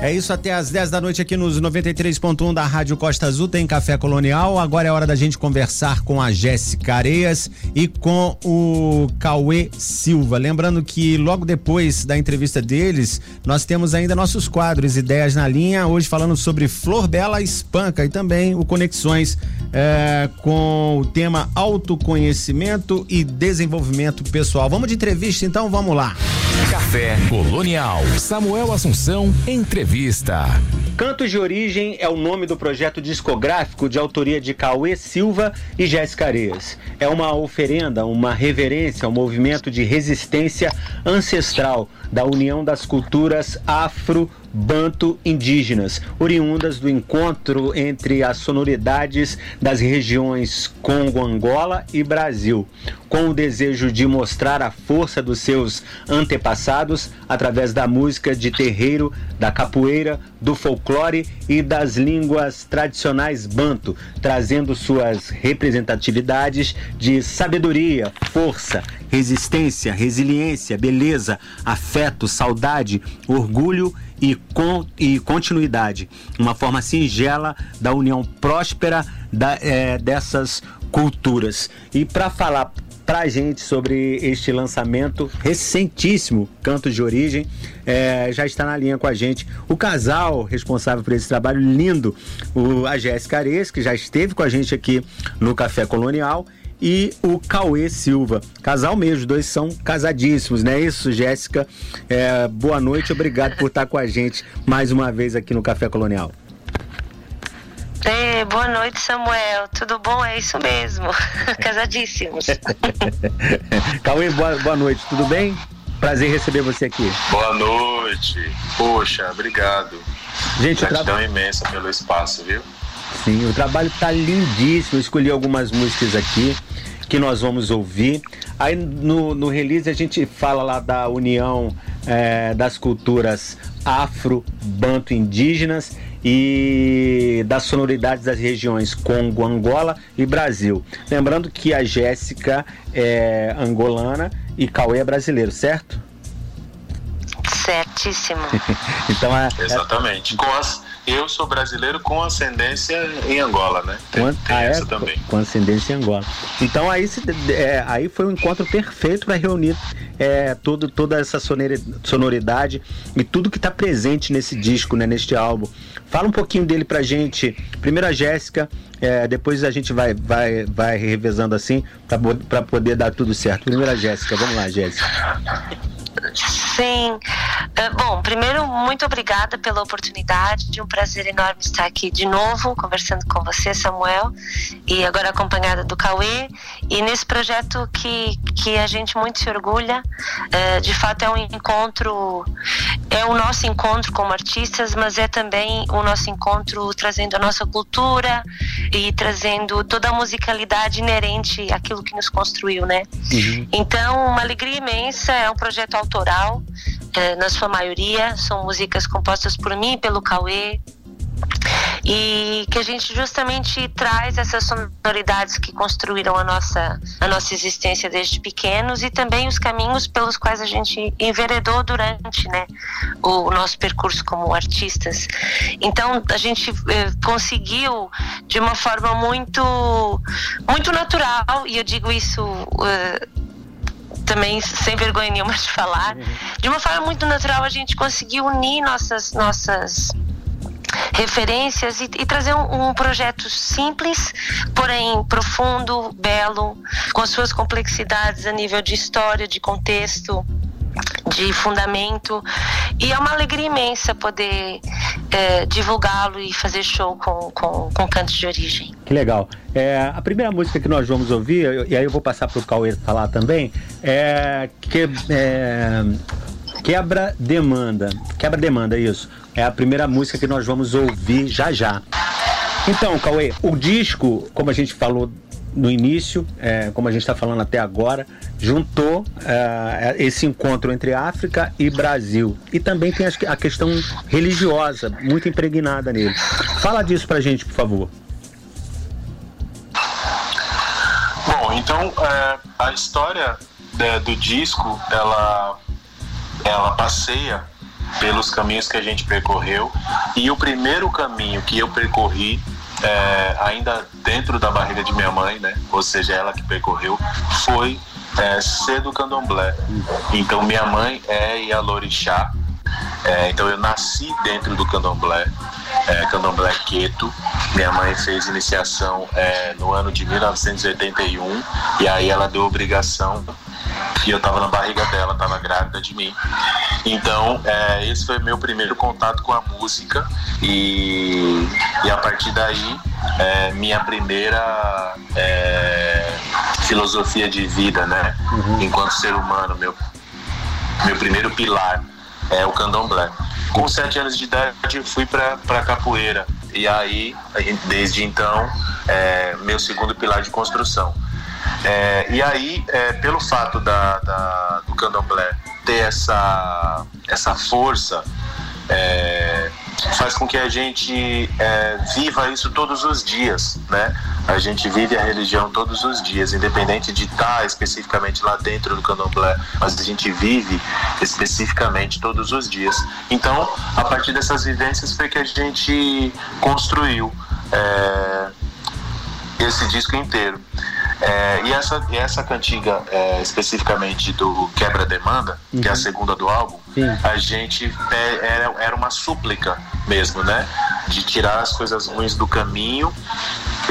É isso até às 10 da noite aqui nos 93.1 da Rádio Costa Azul tem Café Colonial. Agora é hora da gente conversar com a Jéssica Areias e com o Cauê Silva. Lembrando que logo depois da entrevista deles, nós temos ainda nossos quadros Ideias na Linha, hoje falando sobre Flor Bela Espanca e também o Conexões é, com o tema autoconhecimento e desenvolvimento pessoal. Vamos de entrevista então? Vamos lá. Café Colonial. Samuel Assunção, entrevista. Cantos de Origem é o nome do projeto discográfico de autoria de Cauê Silva e Jéssica Areias. É uma oferenda, uma reverência ao movimento de resistência ancestral da união das culturas afro banto indígenas, oriundas do encontro entre as sonoridades das regiões Congo, Angola e Brasil, com o desejo de mostrar a força dos seus antepassados através da música de terreiro, da capoeira, do folclore e das línguas tradicionais banto, trazendo suas representatividades de sabedoria, força, resistência, resiliência, beleza, afeto, saudade, orgulho e, con, e continuidade. Uma forma singela da união próspera da, é, dessas culturas. E para falar para a gente sobre este lançamento recentíssimo, Cantos de Origem. É, já está na linha com a gente o casal responsável por esse trabalho lindo, o, a Jéssica Ares, que já esteve com a gente aqui no Café Colonial, e o Cauê Silva. Casal mesmo, os dois são casadíssimos, não é isso, Jéssica? É, boa noite, obrigado por estar com a gente mais uma vez aqui no Café Colonial. Ei, boa noite, Samuel. Tudo bom? É isso mesmo. Casadíssimos. Cauê, boa, boa noite. Tudo bem? Prazer receber você aqui. Boa noite. Poxa, obrigado. Gente, Gratidão tra... imensa pelo espaço, viu? Sim, o trabalho tá lindíssimo. Eu escolhi algumas músicas aqui que nós vamos ouvir. Aí no, no release a gente fala lá da união é, das culturas afro-banto indígenas e das sonoridades das regiões Congo, Angola e Brasil. Lembrando que a Jéssica é angolana e Cauê é brasileiro, certo? Certíssimo. então é, Exatamente. Com as eu sou brasileiro com ascendência em Angola, né? Tem, com, tem ah, essa é, também. Com ascendência em Angola. Então aí, se, é, aí foi um encontro perfeito para reunir é, todo, toda essa sonoridade e tudo que está presente nesse disco, né, neste álbum. Fala um pouquinho dele pra gente. Primeiro a Jéssica, é, depois a gente vai, vai, vai revezando assim para poder dar tudo certo. Primeiro a Jéssica, vamos lá, Jéssica. Sim. Uh, bom, primeiro, muito obrigada pela oportunidade. De um prazer enorme estar aqui de novo, conversando com você, Samuel, e agora acompanhada do Cauê. E nesse projeto que, que a gente muito se orgulha, uh, de fato é um encontro, é o nosso encontro como artistas, mas é também o nosso encontro trazendo a nossa cultura e trazendo toda a musicalidade inerente àquilo que nos construiu, né? Uhum. Então, uma alegria imensa, é um projeto autoral, é, na sua maioria, são músicas compostas por mim e pelo Cauê, e que a gente justamente traz essas sonoridades que construíram a nossa, a nossa existência desde pequenos e também os caminhos pelos quais a gente enveredou durante né, o nosso percurso como artistas. Então a gente eh, conseguiu de uma forma muito, muito natural, e eu digo isso. Eh, também sem vergonha nenhuma de falar, de uma forma muito natural a gente conseguiu unir nossas nossas referências e, e trazer um, um, projeto simples, porém profundo, belo, com as suas complexidades a nível de história, de contexto, de fundamento e é uma alegria imensa poder é, divulgá-lo e fazer show com, com, com cantos de origem. Que legal. É, a primeira música que nós vamos ouvir, e aí eu vou passar para o Cauê falar também, é, que, é Quebra Demanda. Quebra Demanda, isso. É a primeira música que nós vamos ouvir já já. Então, Cauê, o disco, como a gente falou no início, é, como a gente está falando até agora, juntou é, esse encontro entre África e Brasil. E também tem a questão religiosa, muito impregnada nele. Fala disso pra gente, por favor. Bom, então é, a história de, do disco, ela, ela passeia pelos caminhos que a gente percorreu e o primeiro caminho que eu percorri é, ainda dentro da barriga de minha mãe, né? Ou seja, ela que percorreu, foi é, ser do candomblé. Então minha mãe é Ialorixá, é, então eu nasci dentro do candomblé, é, candomblé queto. Minha mãe fez iniciação é, no ano de 1981 e aí ela deu obrigação e eu estava na barriga dela, estava grávida de mim. Então, é, esse foi meu primeiro contato com a música e, e a partir daí, é, minha primeira é, filosofia de vida, né? Uhum. Enquanto ser humano, meu, meu primeiro pilar é o candomblé. Com sete anos de idade, fui para capoeira e aí, desde então, é meu segundo pilar de construção. É, e aí, é, pelo fato da, da, do candomblé ter essa, essa força, é, faz com que a gente é, viva isso todos os dias, né? A gente vive a religião todos os dias, independente de estar especificamente lá dentro do candomblé, mas a gente vive especificamente todos os dias. Então, a partir dessas vivências foi que a gente construiu é, esse disco inteiro. É, e, essa, e essa cantiga, é, especificamente do Quebra-Demanda, uhum. que é a uhum. segunda do álbum, Sim. a gente era, era uma súplica mesmo, né? De tirar as coisas ruins do caminho,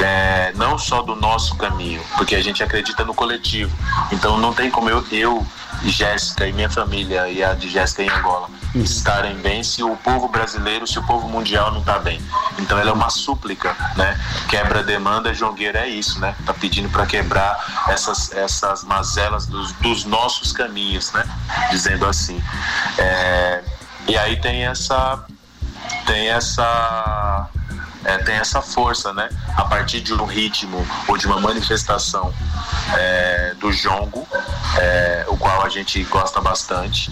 é, não só do nosso caminho, porque a gente acredita no coletivo. Então não tem como eu, eu Jéssica e minha família e a de Jéssica em Angola uhum. estarem bem se o povo brasileiro, se o povo mundial não está bem. Então ela é uma súplica, né? Quebra demanda, Jongueira é isso, né? Tá pedindo para quebrar essas essas mazelas dos, dos, nossos caminhos, né? Dizendo assim. É, e aí tem essa tem essa é, tem essa força, né? A partir de um ritmo ou de uma manifestação é, do jongo, é, o qual a gente gosta bastante.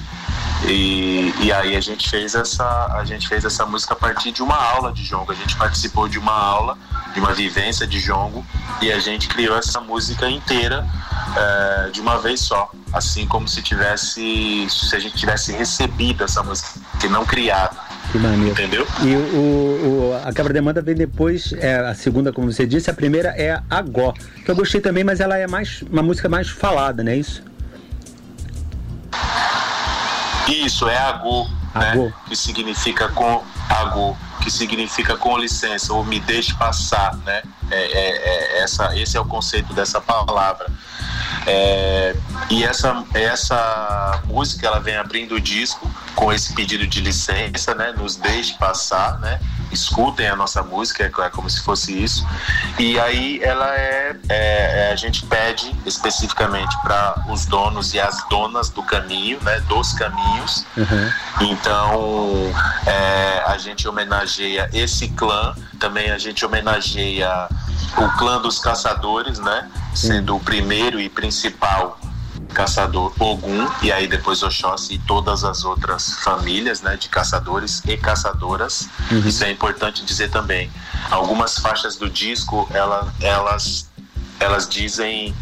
E, e aí a gente fez essa a gente fez essa música a partir de uma aula de jongo. A gente participou de uma aula, de uma vivência de jongo e a gente criou essa música inteira é, de uma vez só, assim como se tivesse se a gente tivesse recebido essa música, que não criado. Que maneiro. Entendeu? E o, o, a quebra-demanda vem depois, é a segunda, como você disse, a primeira é a Gó, que eu gostei também, mas ela é mais uma música mais falada, não é isso? Isso, é Agô, né? Que significa com Agô, que significa com licença, ou me deixe passar, né? É, é, é, essa, esse é o conceito dessa palavra. É, e essa, essa música ela vem abrindo o disco com esse pedido de licença, né? Nos deixe passar, né? escutem a nossa música, é, como se fosse isso. E aí ela é, é, é a gente pede especificamente para os donos e as donas do caminho, né, dos caminhos. Uhum. Então é, a gente homenageia esse clã, também a gente homenageia o clã dos caçadores, né, sendo o primeiro e principal caçador Ogum e aí depois Oxóssi e todas as outras famílias né, de caçadores e caçadoras. Uhum. Isso é importante dizer também. Algumas faixas do disco ela, elas, elas dizem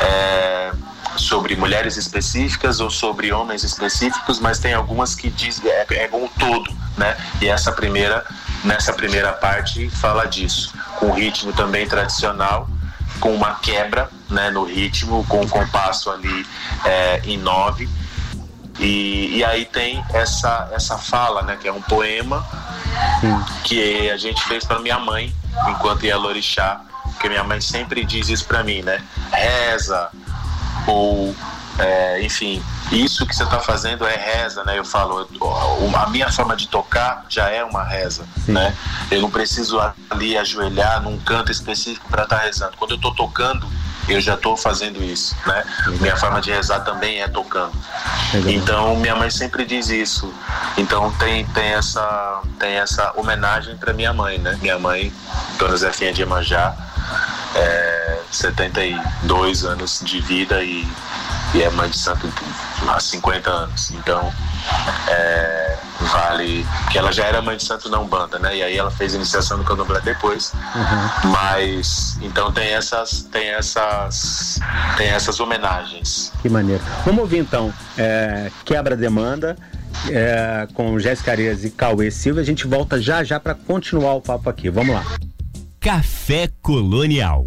é, sobre mulheres específicas ou sobre homens específicos, mas tem algumas que dizem é, é um todo, né? E essa primeira nessa primeira parte fala disso, com ritmo também tradicional com uma quebra né, no ritmo, com um compasso ali é, em nove. E, e aí tem essa, essa fala, né, que é um poema que a gente fez para minha mãe, enquanto ia Lorixá, porque minha mãe sempre diz isso para mim, né? Reza, ou é, enfim, isso que você está fazendo é reza, né? Eu falo, a minha forma de tocar já é uma reza, Sim. né? Eu não preciso ali ajoelhar num canto específico para estar tá rezando. Quando eu estou tocando, eu já estou fazendo isso, né? Minha forma de rezar também é tocando. Legal. Então minha mãe sempre diz isso. Então tem tem essa tem essa homenagem para minha mãe, né? Minha mãe, Dona Zefinha de Emanjá, é, 72 anos de vida e e é mãe de santo há 50 anos. Então, é, vale. que ela já era mãe de santo não banda, né? E aí ela fez iniciação do candomblé depois. Uhum. Mas então tem essas tem essas tem essas homenagens. Que maneiro. Vamos ouvir então é, quebra demanda. É, com Jéssica Arias e Cauê Silva, a gente volta já já para continuar o papo aqui. Vamos lá. Café Colonial.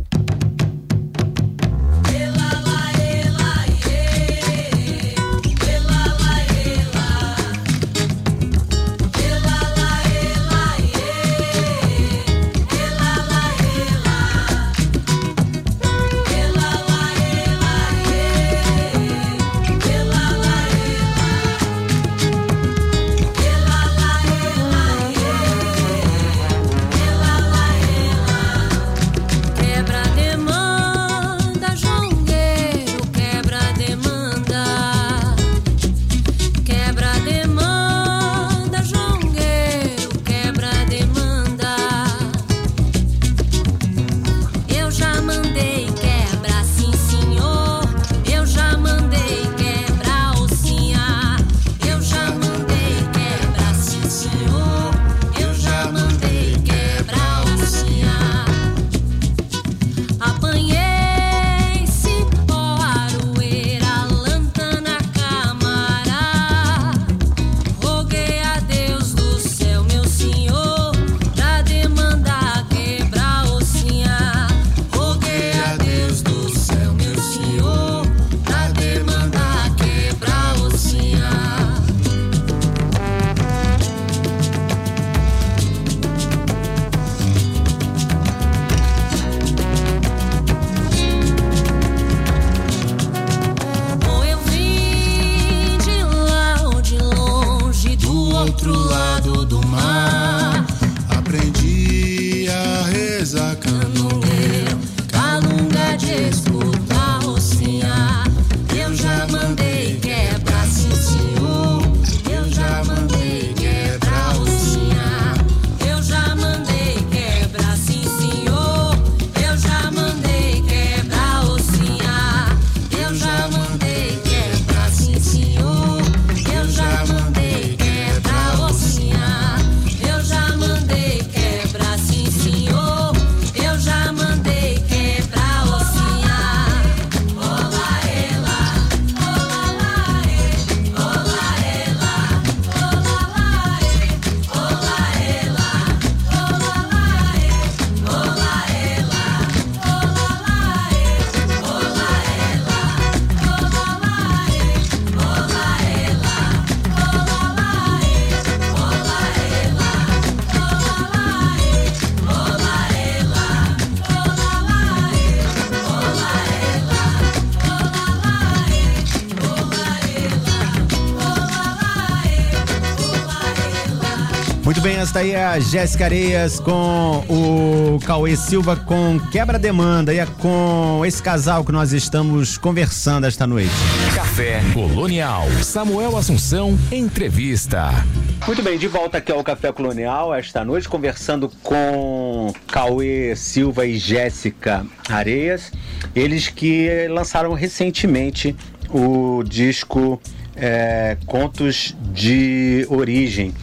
Esta aí é a Jéssica Areias com o Cauê Silva com Quebra Demanda. E é com esse casal que nós estamos conversando esta noite. Café Colonial. Samuel Assunção, entrevista. Muito bem, de volta aqui ao Café Colonial esta noite, conversando com Cauê Silva e Jéssica Areias. Eles que lançaram recentemente o disco é, Contos de Origem.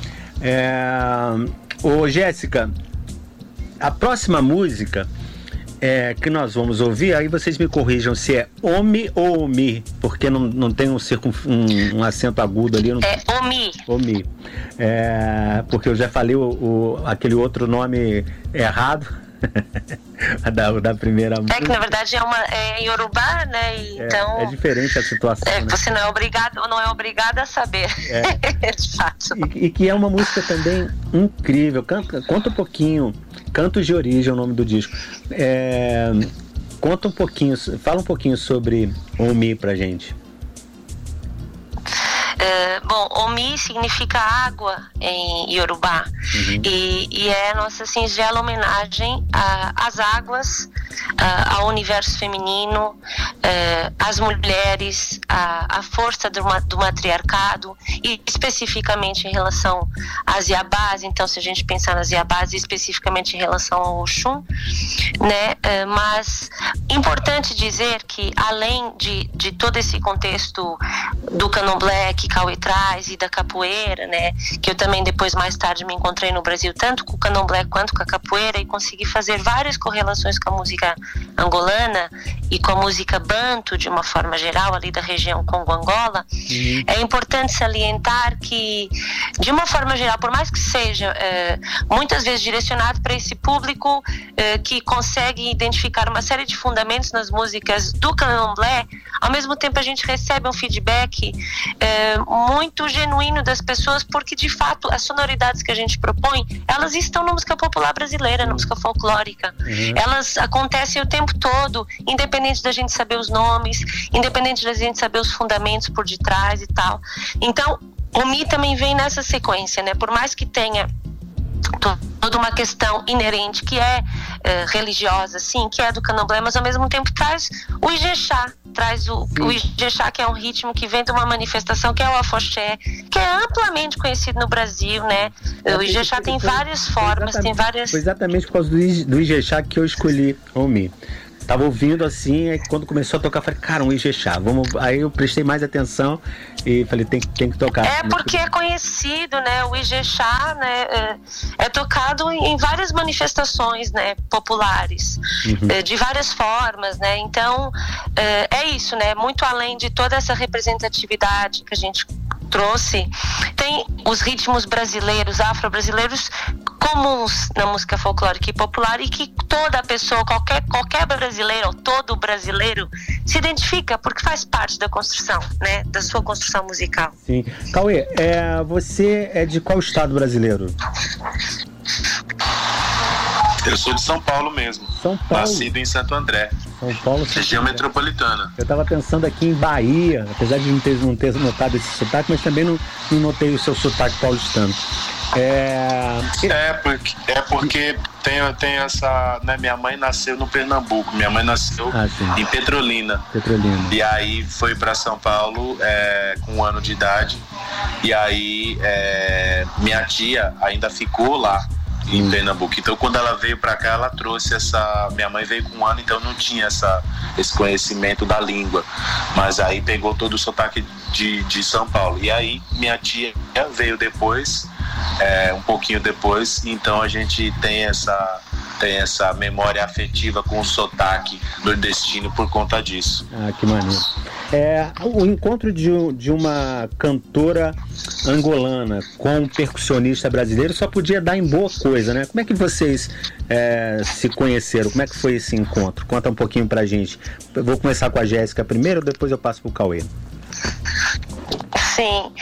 É... Ô, Jéssica, a próxima música é, que nós vamos ouvir, aí vocês me corrijam se é Omi ou Omi, porque não, não tem um, circun, um, um acento agudo ali. Não... É Omi. Omi. É, porque eu já falei o, o, aquele outro nome errado. da, da primeira música. É que na verdade é uma é em Yorubá, né? É, então é, diferente a situação. É, né? Você não é obrigado, não é obrigado a saber. É. de fato. E, e, que é uma música também incrível. Canta, conta um pouquinho. Cantos de Origem é o nome do disco. É, conta um pouquinho, fala um pouquinho sobre Omi pra gente. Uh, bom, Omi significa água em Yorubá uhum. e, e, é nossa singela homenagem às águas ao universo feminino, uh, às mulheres, à, força do, do, matriarcado e especificamente em relação às Yabás. Então, se a gente pensar nas Yabás especificamente em relação ao Oxum, né? Uh, mas importante dizer que além de, de todo esse contexto do candomblé que Cauê traz e da capoeira, né? Que eu também depois mais tarde me encontrei no Brasil tanto com o candomblé quanto com a capoeira e consegui fazer várias correlações com a música angolana e com a música banto de uma forma geral ali da região Congo-Angola. Uhum. É importante salientar que de uma forma geral, por mais que seja é, muitas vezes direcionado para esse público é, que consegue identificar uma série de fundamentos nas músicas do candomblé, ao mesmo tempo a gente recebe um feedback é, muito genuíno das pessoas porque de fato as sonoridades que a gente propõe elas estão na música popular brasileira, na música folclórica. Uhum. Elas acontecem o tempo todo, independente da gente saber os nomes, independente da gente saber os fundamentos por detrás e tal. Então, o Mi também vem nessa sequência, né? Por mais que tenha toda uma questão inerente que é, é, religiosa, sim, que é do candomblé, mas ao mesmo tempo traz o Ijexá, traz o, o Ijexá, que é um ritmo que vem de uma manifestação que é o afoxé, que é amplamente conhecido no Brasil, né? O Ijexá tem várias formas, tem várias... Foi exatamente por causa do, do Ijexá que eu escolhi Omi. Tava ouvindo assim, aí quando começou a tocar, falei, cara, um Ijexá, vamos. Aí eu prestei mais atenção e falei, tem, tem que tocar. É porque é conhecido, né? O Ijexá, né? É, é tocado em várias manifestações, né? Populares, uhum. É, de várias formas, né? Então, é, é isso, né? Muito além de toda essa representatividade que a gente trouxe, tem os ritmos brasileiros, afro-brasileiros, comuns na música folclórica e popular e que toda pessoa, qualquer, qualquer brasileiro, todo brasileiro, se identifica porque faz parte da construção, né? Da sua construção musical. Sim. Cauê, é, você é de qual estado brasileiro? Eu sou de São Paulo mesmo. São Paulo. Nascido em Santo André. São Paulo. Região metropolitana. Eu estava pensando aqui em Bahia, apesar de não ter, não ter notado esse sotaque, mas também não, não notei o seu sotaque paulistano. É, é porque, é porque tem, tem essa. Né, minha mãe nasceu no Pernambuco, minha mãe nasceu ah, em Petrolina. Petrolina. E aí foi para São Paulo é, com um ano de idade. E aí é, minha tia ainda ficou lá em. Pernambuco. Então, quando ela veio para cá, ela trouxe essa. Minha mãe veio com um ano, então não tinha essa, esse conhecimento da língua. Mas aí pegou todo o sotaque de, de São Paulo. E aí, minha tia veio depois, é, um pouquinho depois, então a gente tem essa tem essa memória afetiva com o sotaque nordestino por conta disso. Ah, que maneiro. É, o encontro de, de uma cantora angolana com um percussionista brasileiro só podia dar em boa coisa, né? Como é que vocês é, se conheceram? Como é que foi esse encontro? Conta um pouquinho pra gente. Eu vou começar com a Jéssica primeiro, depois eu passo pro Cauê. Sim.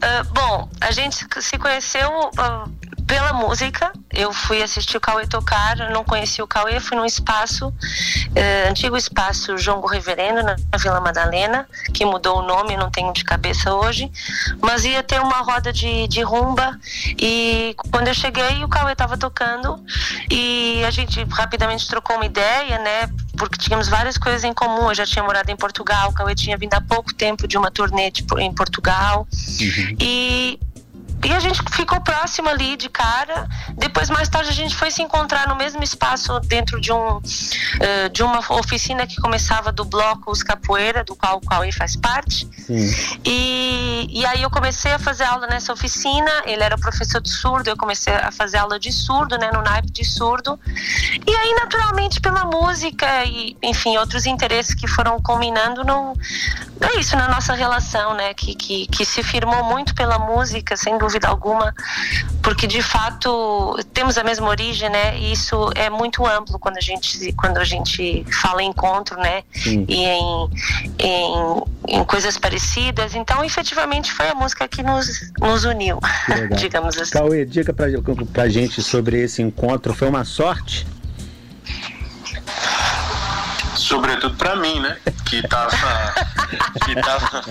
Uh, bom, a gente se conheceu uh, pela música. Eu fui assistir o Cauê tocar, não conheci o Cauê, fui num espaço, uh, antigo espaço Jongo Reverendo, na, na Vila Madalena, que mudou o nome, não tenho de cabeça hoje, mas ia ter uma roda de, de rumba e quando eu cheguei o Cauê estava tocando e a gente rapidamente trocou uma ideia, né? porque tínhamos várias coisas em comum. Eu já tinha morado em Portugal, o Cauê tinha vindo há pouco tempo de uma turnê de, em Portugal. Uhum. E e a gente ficou próximo ali de cara. Depois, mais tarde, a gente foi se encontrar no mesmo espaço dentro de, um, uh, de uma oficina que começava do bloco Os Capoeira, do qual o Cauê faz parte. E, e aí eu comecei a fazer aula nessa oficina. Ele era professor de surdo, eu comecei a fazer aula de surdo, né, no naipe de surdo. E aí, naturalmente, pela música e, enfim, outros interesses que foram combinando, não, é isso na nossa relação, né, que, que, que se firmou muito pela música, sem dúvida dúvida alguma, porque de fato temos a mesma origem, né? E isso é muito amplo quando a gente quando a gente fala em encontro, né? Sim. E em, em, em, coisas parecidas. Então, efetivamente, foi a música que nos, nos uniu, digamos assim. Cauê, diga pra, pra gente sobre esse encontro. Foi uma sorte? Sobretudo para mim, né? que tava. que tava.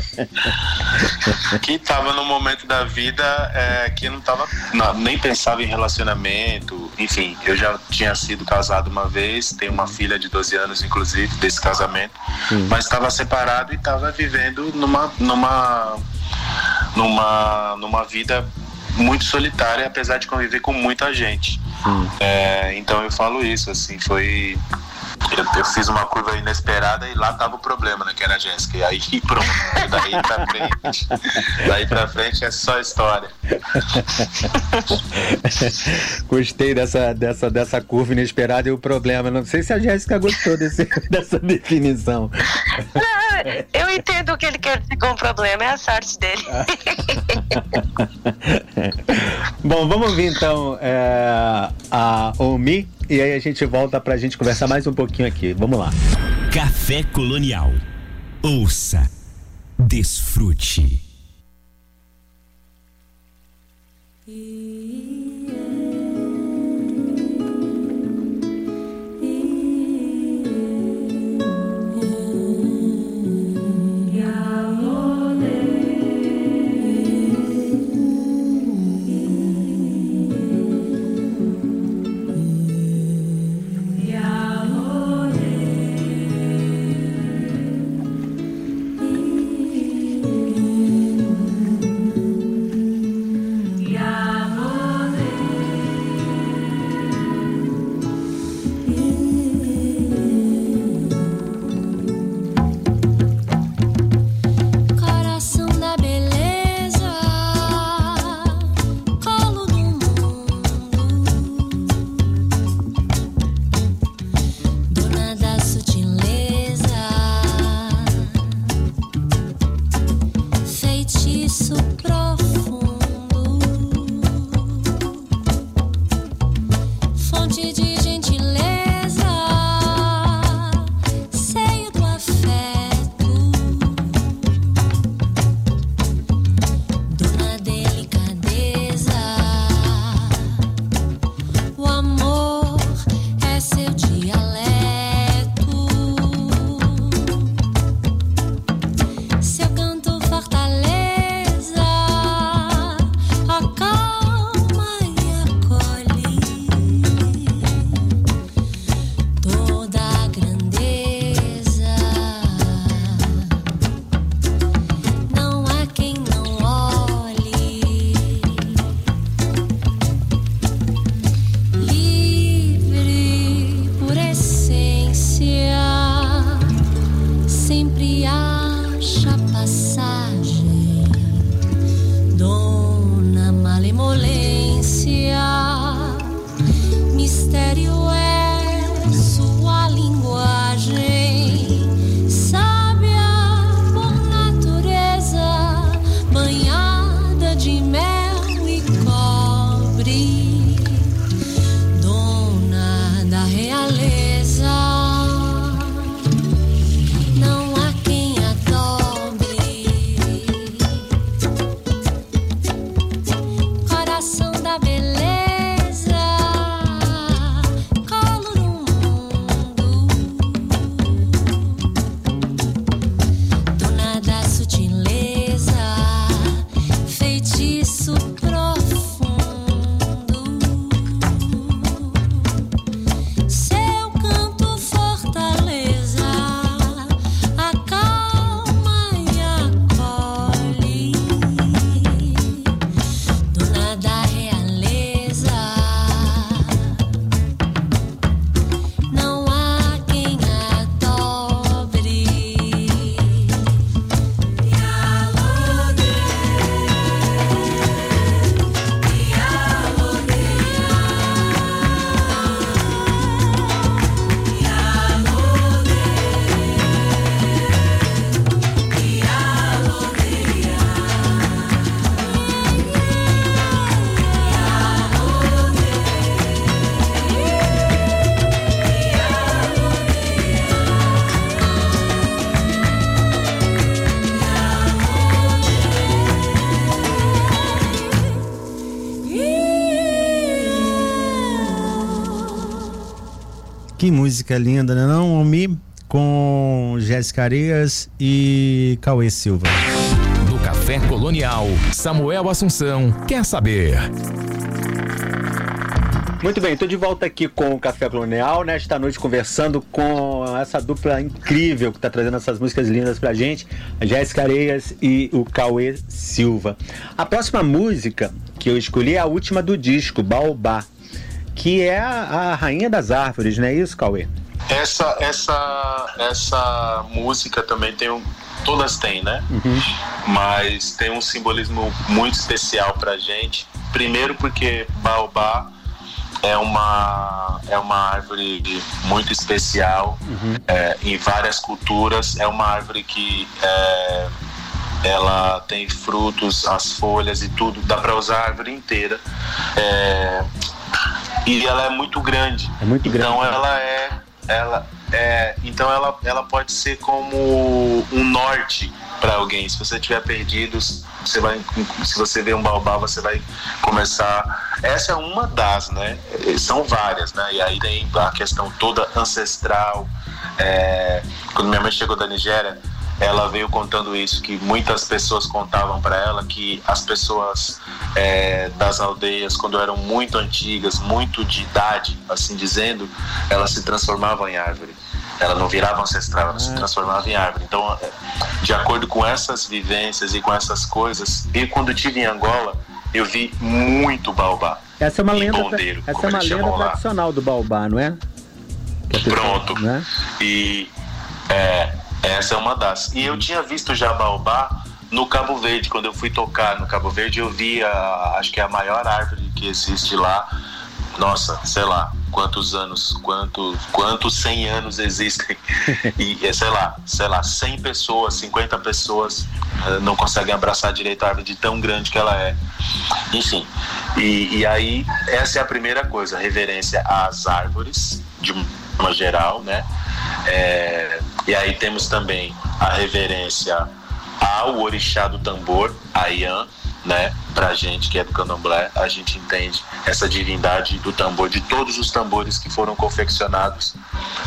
que tava no momento da vida é, que não tava. Não, nem pensava em relacionamento. Enfim, eu já tinha sido casado uma vez, tenho uma filha de 12 anos, inclusive, desse casamento, Sim. mas estava separado e estava vivendo numa. numa numa, numa vida muito solitária, apesar de conviver com muita gente. É, então eu falo isso, assim, foi. Eu, eu, fiz uma curva inesperada e lá tava o problema, né? Que era a Jéssica. E aí pronto. Daí pra frente. daí pra frente é só história. Gostei dessa, dessa, dessa curva inesperada e o problema. Não sei se a Jéssica gostou desse, dessa definição. Não, eu entendo o que ele quer dizer com o problema, é a sorte dele. Bom, vamos ouvir então é, a Omi e aí a gente volta pra gente conversar mais um pouquinho aqui. Vamos lá. Café Colonial. Ouça, desfrute. Que música linda, né não, Omi? com Jéssica Arias e Cauê Silva. No Café Colonial, Samuel Assunção quer saber. Muito bem, estou de volta aqui com o Café Colonial, nesta noite conversando com essa dupla incrível que está trazendo essas músicas lindas pra gente, a Jéssica Areias e o Cauê Silva. A próxima música que eu escolhi é a última do disco, Baobá, que é a, a rainha das árvores, não é isso, Cauê? Essa, essa, essa música também tem um. Todas têm, né? Uhum. Mas tem um simbolismo muito especial pra gente. Primeiro porque Baobá é uma, é uma árvore muito especial uhum. é, em várias culturas. É uma árvore que é, ela tem frutos, as folhas e tudo. Dá para usar a árvore inteira. É, e ela é muito grande. É muito grande. Então ela é, ela é, então ela, ela pode ser como um norte para alguém. Se você estiver perdido, você vai, se você vê um baobá, você vai começar. Essa é uma das, né? São várias, né? E aí tem a questão toda ancestral. É, quando minha mãe chegou da Nigéria, ela veio contando isso que muitas pessoas contavam para ela que as pessoas é, das aldeias quando eram muito antigas muito de idade assim dizendo elas se transformavam em árvore ela não virava ancestral, ela se ah. transformava em árvore. Então, é, de acordo com essas vivências e com essas coisas, e quando eu estive em Angola, eu vi muito baobá. Essa é uma lenda, bondeiro, essa é uma lenda tradicional do baobá, não é? é Pronto. Né? E é, essa é uma das. E eu tinha visto já baobá no Cabo Verde, quando eu fui tocar no Cabo Verde, eu vi a, acho que é a maior árvore que existe lá. Nossa, sei lá, quantos anos, quantos, quantos 100 anos existem. E, é, sei lá, sei lá, 100 pessoas, 50 pessoas uh, não conseguem abraçar direito a árvore de tão grande que ela é. Enfim, e, e aí essa é a primeira coisa, reverência às árvores, de uma geral, né? É, e aí temos também a reverência ao orixá do tambor, a Ian, né? Pra gente que é do candomblé, a gente entende essa divindade do tambor, de todos os tambores que foram confeccionados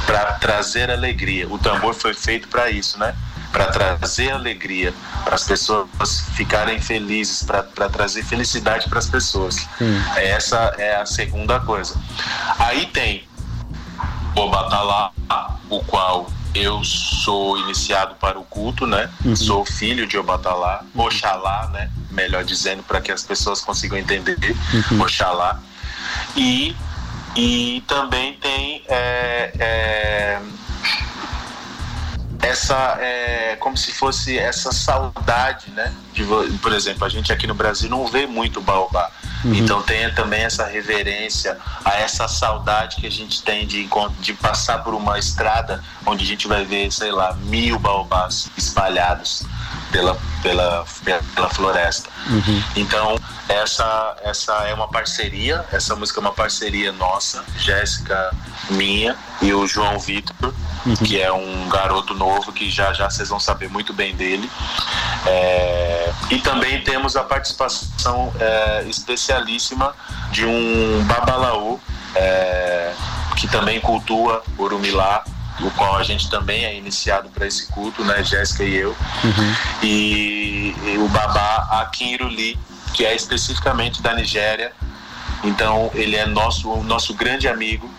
para trazer alegria. O tambor foi feito para isso, né? Para trazer alegria, para as pessoas ficarem felizes, para trazer felicidade para as pessoas. Hum. Essa é a segunda coisa. Aí tem o Batalá, o qual eu sou iniciado para o culto, né? Uhum. Sou filho de Obatalá, Oxalá, né? Melhor dizendo, para que as pessoas consigam entender, uhum. Oxalá. E, e também tem é, é, essa é, como se fosse essa saudade, né? De, por exemplo, a gente aqui no Brasil não vê muito baobá. Uhum. Então tenha também essa reverência a essa saudade que a gente tem de, de passar por uma estrada onde a gente vai ver, sei lá, mil baobás espalhados pela, pela, pela floresta. Uhum. Então, essa, essa é uma parceria, essa música é uma parceria nossa, Jéssica, minha e o João Vitor, uhum. que é um garoto novo que já já vocês vão saber muito bem dele. É, e também temos a participação é, especialíssima de um babalaú é, que também cultua Urumilá, o qual a gente também é iniciado para esse culto, né, Jéssica e eu. Uhum. E, e, o babá Akinruli, que é especificamente da Nigéria. Então ele é nosso o nosso grande amigo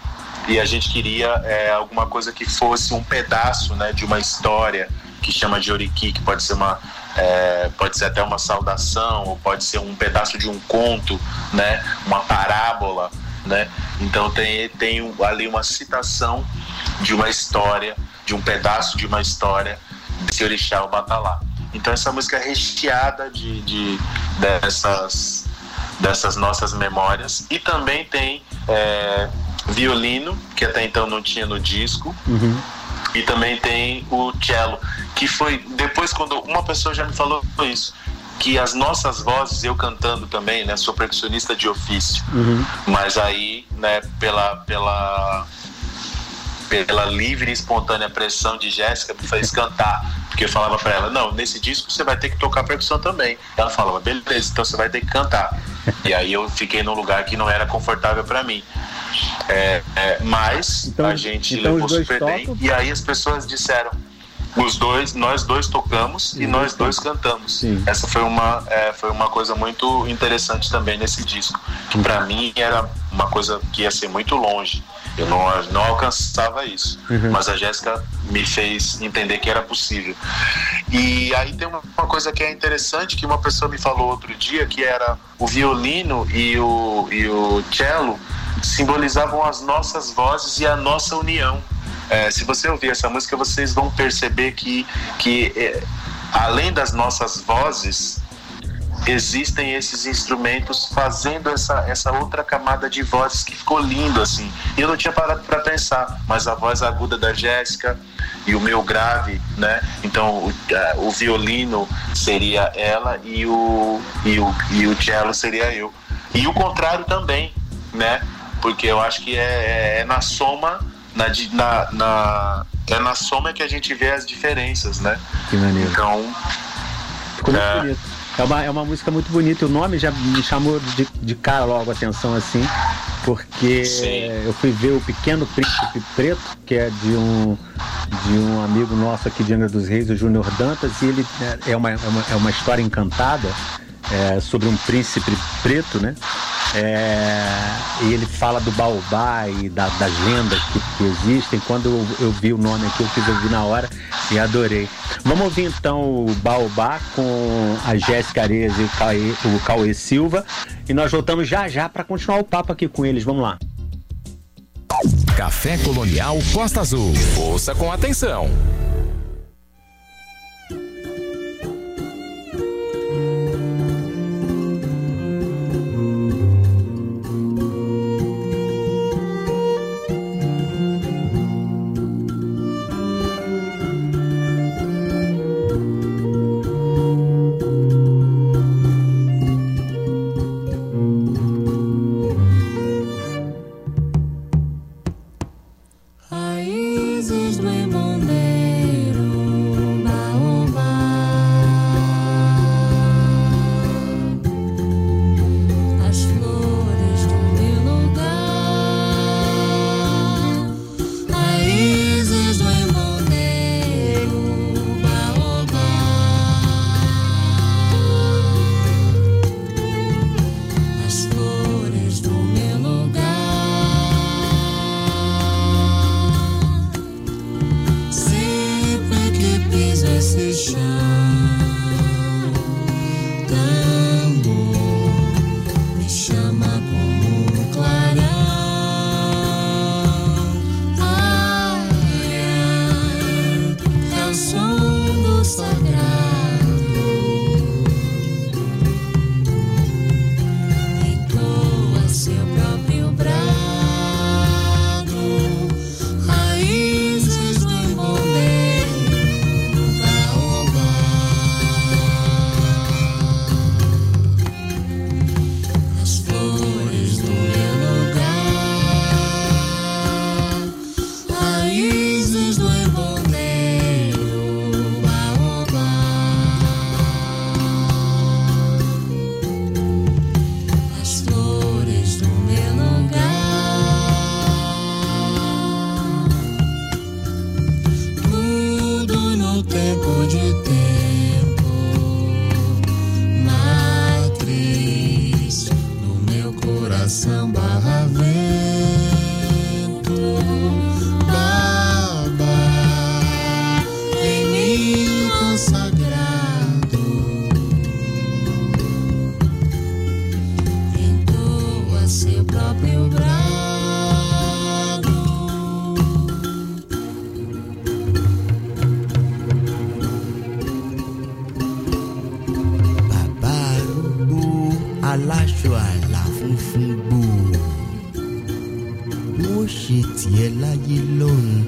e a gente queria é, alguma coisa que fosse um pedaço, né, de uma história que chama de Oriki, que pode ser uma é, pode ser até uma saudação, ou pode ser um pedaço de um conto, né, uma parábola, né. Então tem tem ali uma citação de uma história, de um pedaço de uma história desse orixá Batalá. Então essa música é recheada de, de dessas dessas nossas memórias e também tem é, violino que até então não tinha no disco uhum. e também tem o cello que foi depois quando uma pessoa já me falou isso que as nossas vozes, eu cantando também, né, sou percussionista de ofício, uhum. mas aí, né, pela, pela pela livre e espontânea pressão de Jéssica me fez cantar. Porque eu falava para ela, não, nesse disco você vai ter que tocar percussão também. Ela falava, beleza, então você vai ter que cantar. E aí eu fiquei num lugar que não era confortável para mim. É, é, mas então, a gente então levou super bem. E aí as pessoas disseram: os dois, nós dois tocamos Sim, e nós dois cantamos. Sim. Essa foi uma, é, foi uma coisa muito interessante também nesse disco, que para mim era uma coisa que ia ser muito longe. Eu não, não alcançava isso, uhum. mas a Jéssica me fez entender que era possível. E aí tem uma, uma coisa que é interessante que uma pessoa me falou outro dia, que era o violino e o, e o cello simbolizavam as nossas vozes e a nossa união. É, se você ouvir essa música, vocês vão perceber que, que é, além das nossas vozes, existem esses instrumentos fazendo essa, essa outra camada de vozes que ficou lindo assim. E eu não tinha parado para pensar, mas a voz aguda da Jéssica e o meu grave, né? Então o, o violino seria ela e o, e o e o cello seria eu. E o contrário também, né? Porque eu acho que é, é, é na soma na, na, na, é na soma que a gente vê as diferenças, né? Que maneiro. Então. Ficou muito é... bonito. É uma, é uma música muito bonita. O nome já me chamou de, de cara logo a atenção assim, porque Sim. eu fui ver o Pequeno Príncipe Preto, que é de um, de um amigo nosso aqui de Angra dos Reis, o Júnior Dantas, e ele é, é uma, é uma, é uma história encantada é, sobre um príncipe preto, né? É, e ele fala do baobá e da, das lendas que, que existem. Quando eu, eu, vi o nome aqui, eu quis ouvir na hora e adorei. Vamos ouvir então o baobá com a Jéssica Areias e o Cauê, o Cauê Silva. E nós voltamos já já para continuar o papo aqui com eles. Vamos lá. Café Colonial Costa Azul. Ouça com atenção. existe no mundo. ṣe tiẹ̀ láyé lọ́run.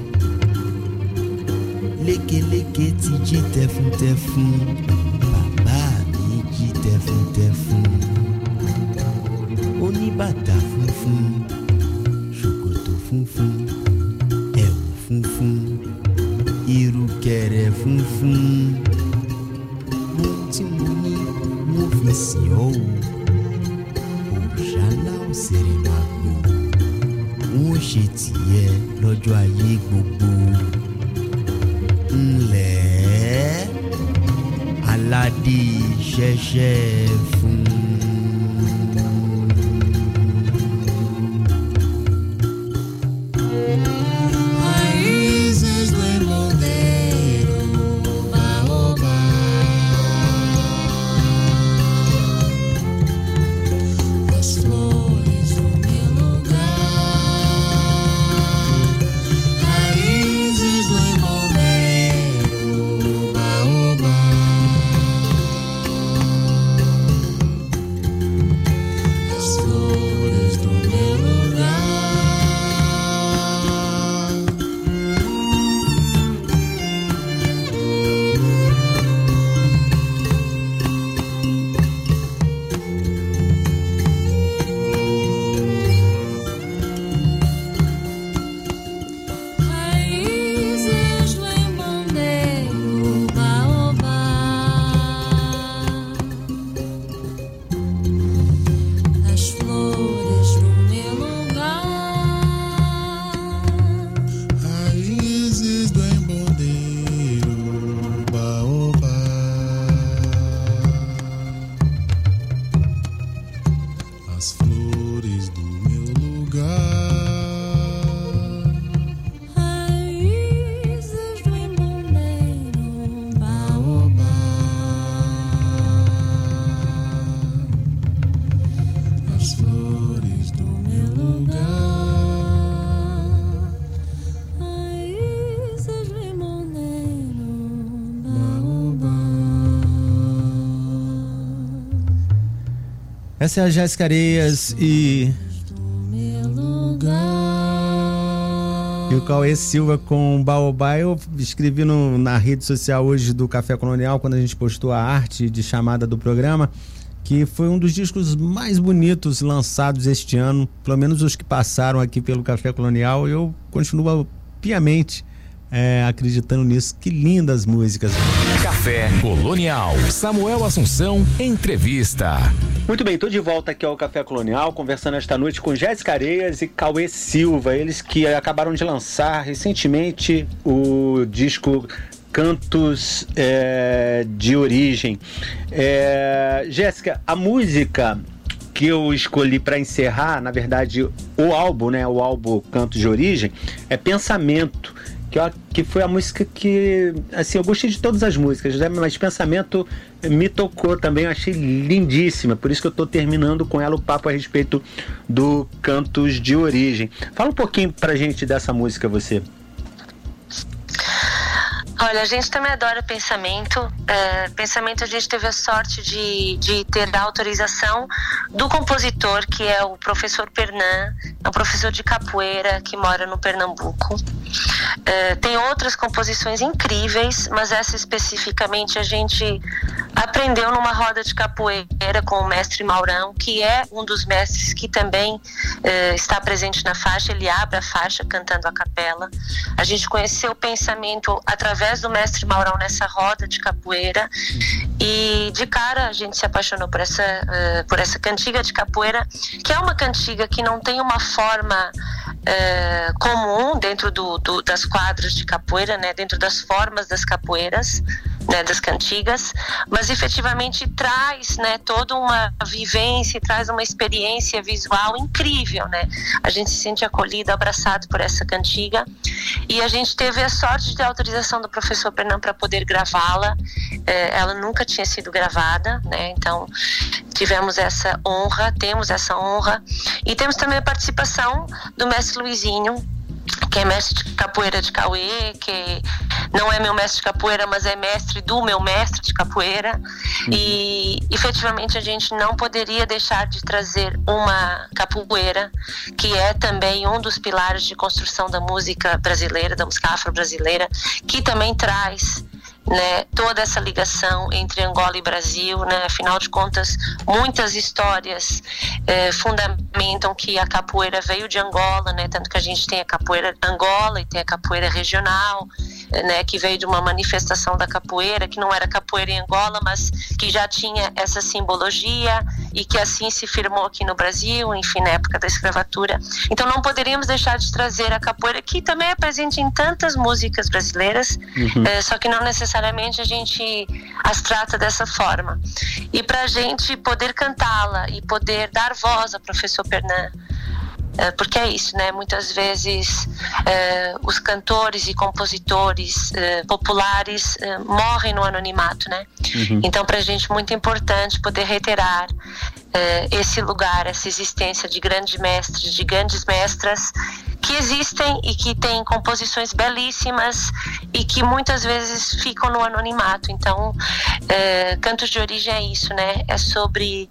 Lékeléke ti jí tẹfuntẹfun bàbá mi jí tẹfuntẹfun. Oníbàtà funfun ṣòkòtò funfun ẹ̀wù funfun ìrùkẹ̀rẹ̀ funfun. Ohun tí mo ní mo fi sìn ọ́ o. Òòṣà ńlá òsèré máa gbòó ó ṣe tìyẹ lọ́jọ́ ayé gbogbo. Ńlẹ̀ aládé ṣẹ̀ṣẹ̀ Essa é a Jéssica Areias e, e o Cauê Silva com Baobá. Eu escrevi no- na rede social hoje do Café Colonial, quando a gente postou a arte de chamada do programa, que foi um dos discos mais bonitos lançados este ano, pelo menos os que passaram aqui pelo Café Colonial. Eu continuo piamente é, acreditando nisso. Que lindas músicas. Café Colonial. Samuel Assunção, entrevista. Muito bem, estou de volta aqui ao Café Colonial, conversando esta noite com Jéssica Areias e Cauê Silva, eles que acabaram de lançar recentemente o disco Cantos é, de Origem. É, Jéssica, a música que eu escolhi para encerrar, na verdade, o álbum, né, o álbum Cantos de Origem, é Pensamento. Que, eu- que foi a música que, assim, eu gostei de todas as músicas, né? mas Pensamento me tocou também, eu achei lindíssima, por isso que eu estou terminando com ela o papo a respeito do Cantos de Origem. Fala um pouquinho pra gente dessa música, você. Olha, a gente também adora pensamento. É, pensamento a gente teve a sorte de, de ter a autorização do compositor, que é o professor Pernan, é um professor de capoeira que mora no Pernambuco. É, tem outras composições incríveis, mas essa especificamente a gente aprendeu numa roda de capoeira com o mestre Maurão, que é um dos mestres que também eh, está presente na faixa. Ele abre a faixa cantando a capela. A gente conheceu o pensamento através do mestre Maurão nessa roda de capoeira e de cara a gente se apaixonou por essa eh, por essa cantiga de capoeira, que é uma cantiga que não tem uma forma eh, comum dentro do, do- das quadras de capoeira, né? Dentro das formas das capoeiras né, das cantigas, mas efetivamente traz né, toda uma vivência, traz uma experiência visual incrível, né? A gente se sente acolhido, abraçado por essa cantiga e a gente teve a sorte de ter autorização do professor Pernam para poder gravá-la. Eh, ela nunca tinha sido gravada, né? Então tivemos essa honra, temos essa honra e temos também a participação do mestre Luizinho, que é mestre de capoeira de Cauê, que não é meu mestre de capoeira, mas é mestre do meu mestre de capoeira. E efetivamente a gente não poderia deixar de trazer uma capoeira, que é também um dos pilares de construção da música brasileira, da música afro-brasileira, que também traz né, toda essa ligação entre Angola e Brasil, né, afinal de contas, muitas histórias eh, fundamentam que a capoeira veio de Angola, né, tanto que a gente tem a capoeira Angola e tem a capoeira regional, né, que veio de uma manifestação da capoeira, que não era capoeira em Angola, mas que já tinha essa simbologia e que assim se firmou aqui no Brasil, enfim, na época da escravatura. Então não poderíamos deixar de trazer a capoeira, que também é presente em tantas músicas brasileiras, uhum. é, só que não necessariamente a gente as trata dessa forma. E para a gente poder cantá-la e poder dar voz ao professor Pernan, porque é isso, né? Muitas vezes é, os cantores e compositores é, populares morrem no anonimato, né? Uhum. Então, para a gente é muito importante poder reiterar esse lugar, essa existência de grandes mestres, de grandes mestras que existem e que têm composições belíssimas e que muitas vezes ficam no anonimato. Então, cantos de origem é isso, né? É sobre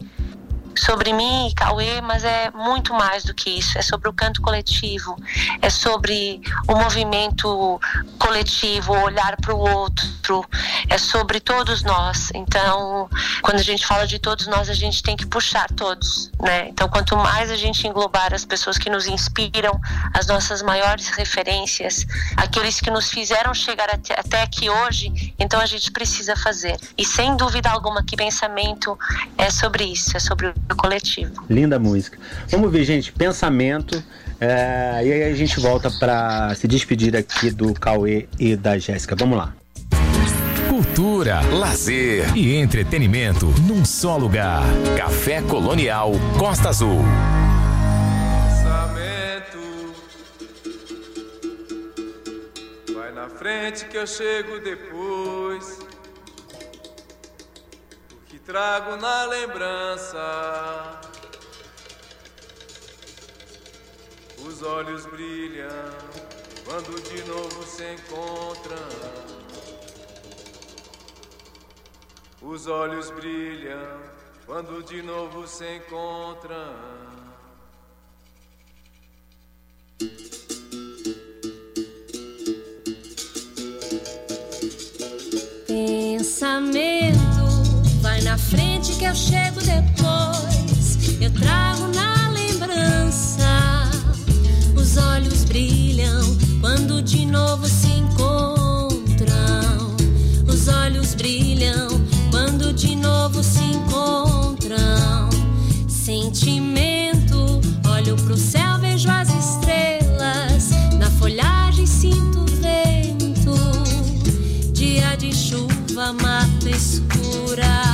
sobre mim e Cauê, mas é muito mais do que isso. É sobre o canto coletivo, é sobre o movimento coletivo, olhar para o outro, é sobre todos nós. Então, quando a gente fala de todos nós, a gente tem que puxar todos, né? Então, quanto mais a gente englobar as pessoas que nos inspiram, as nossas maiores referências, aqueles que nos fizeram chegar até, até aqui hoje, então a gente precisa fazer. E sem dúvida alguma que pensamento é sobre isso, é sobre coletivo. Linda música. Vamos ver, gente, pensamento. É, e aí a gente volta para se despedir aqui do Cauê e da Jéssica. Vamos lá. Cultura, lazer e entretenimento num só lugar. Café Colonial Costa Azul. Pensamento. Vai na frente que eu chego depois trago na lembrança. Os olhos brilham quando de novo se encontram. Os olhos brilham quando de novo se encontram. Pensamento frente que eu chego depois. Eu trago na lembrança. Os olhos brilham quando de novo se encontram. Os olhos brilham quando de novo se encontram. Sentimento, olho pro céu, vejo as estrelas. Na folhagem sinto vento. Dia de chuva, mata escura.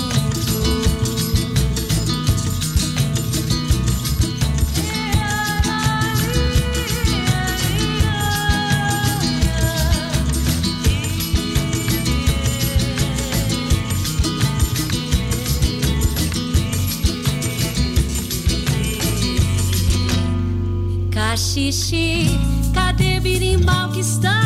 Caxixi, cadê birimbau que estava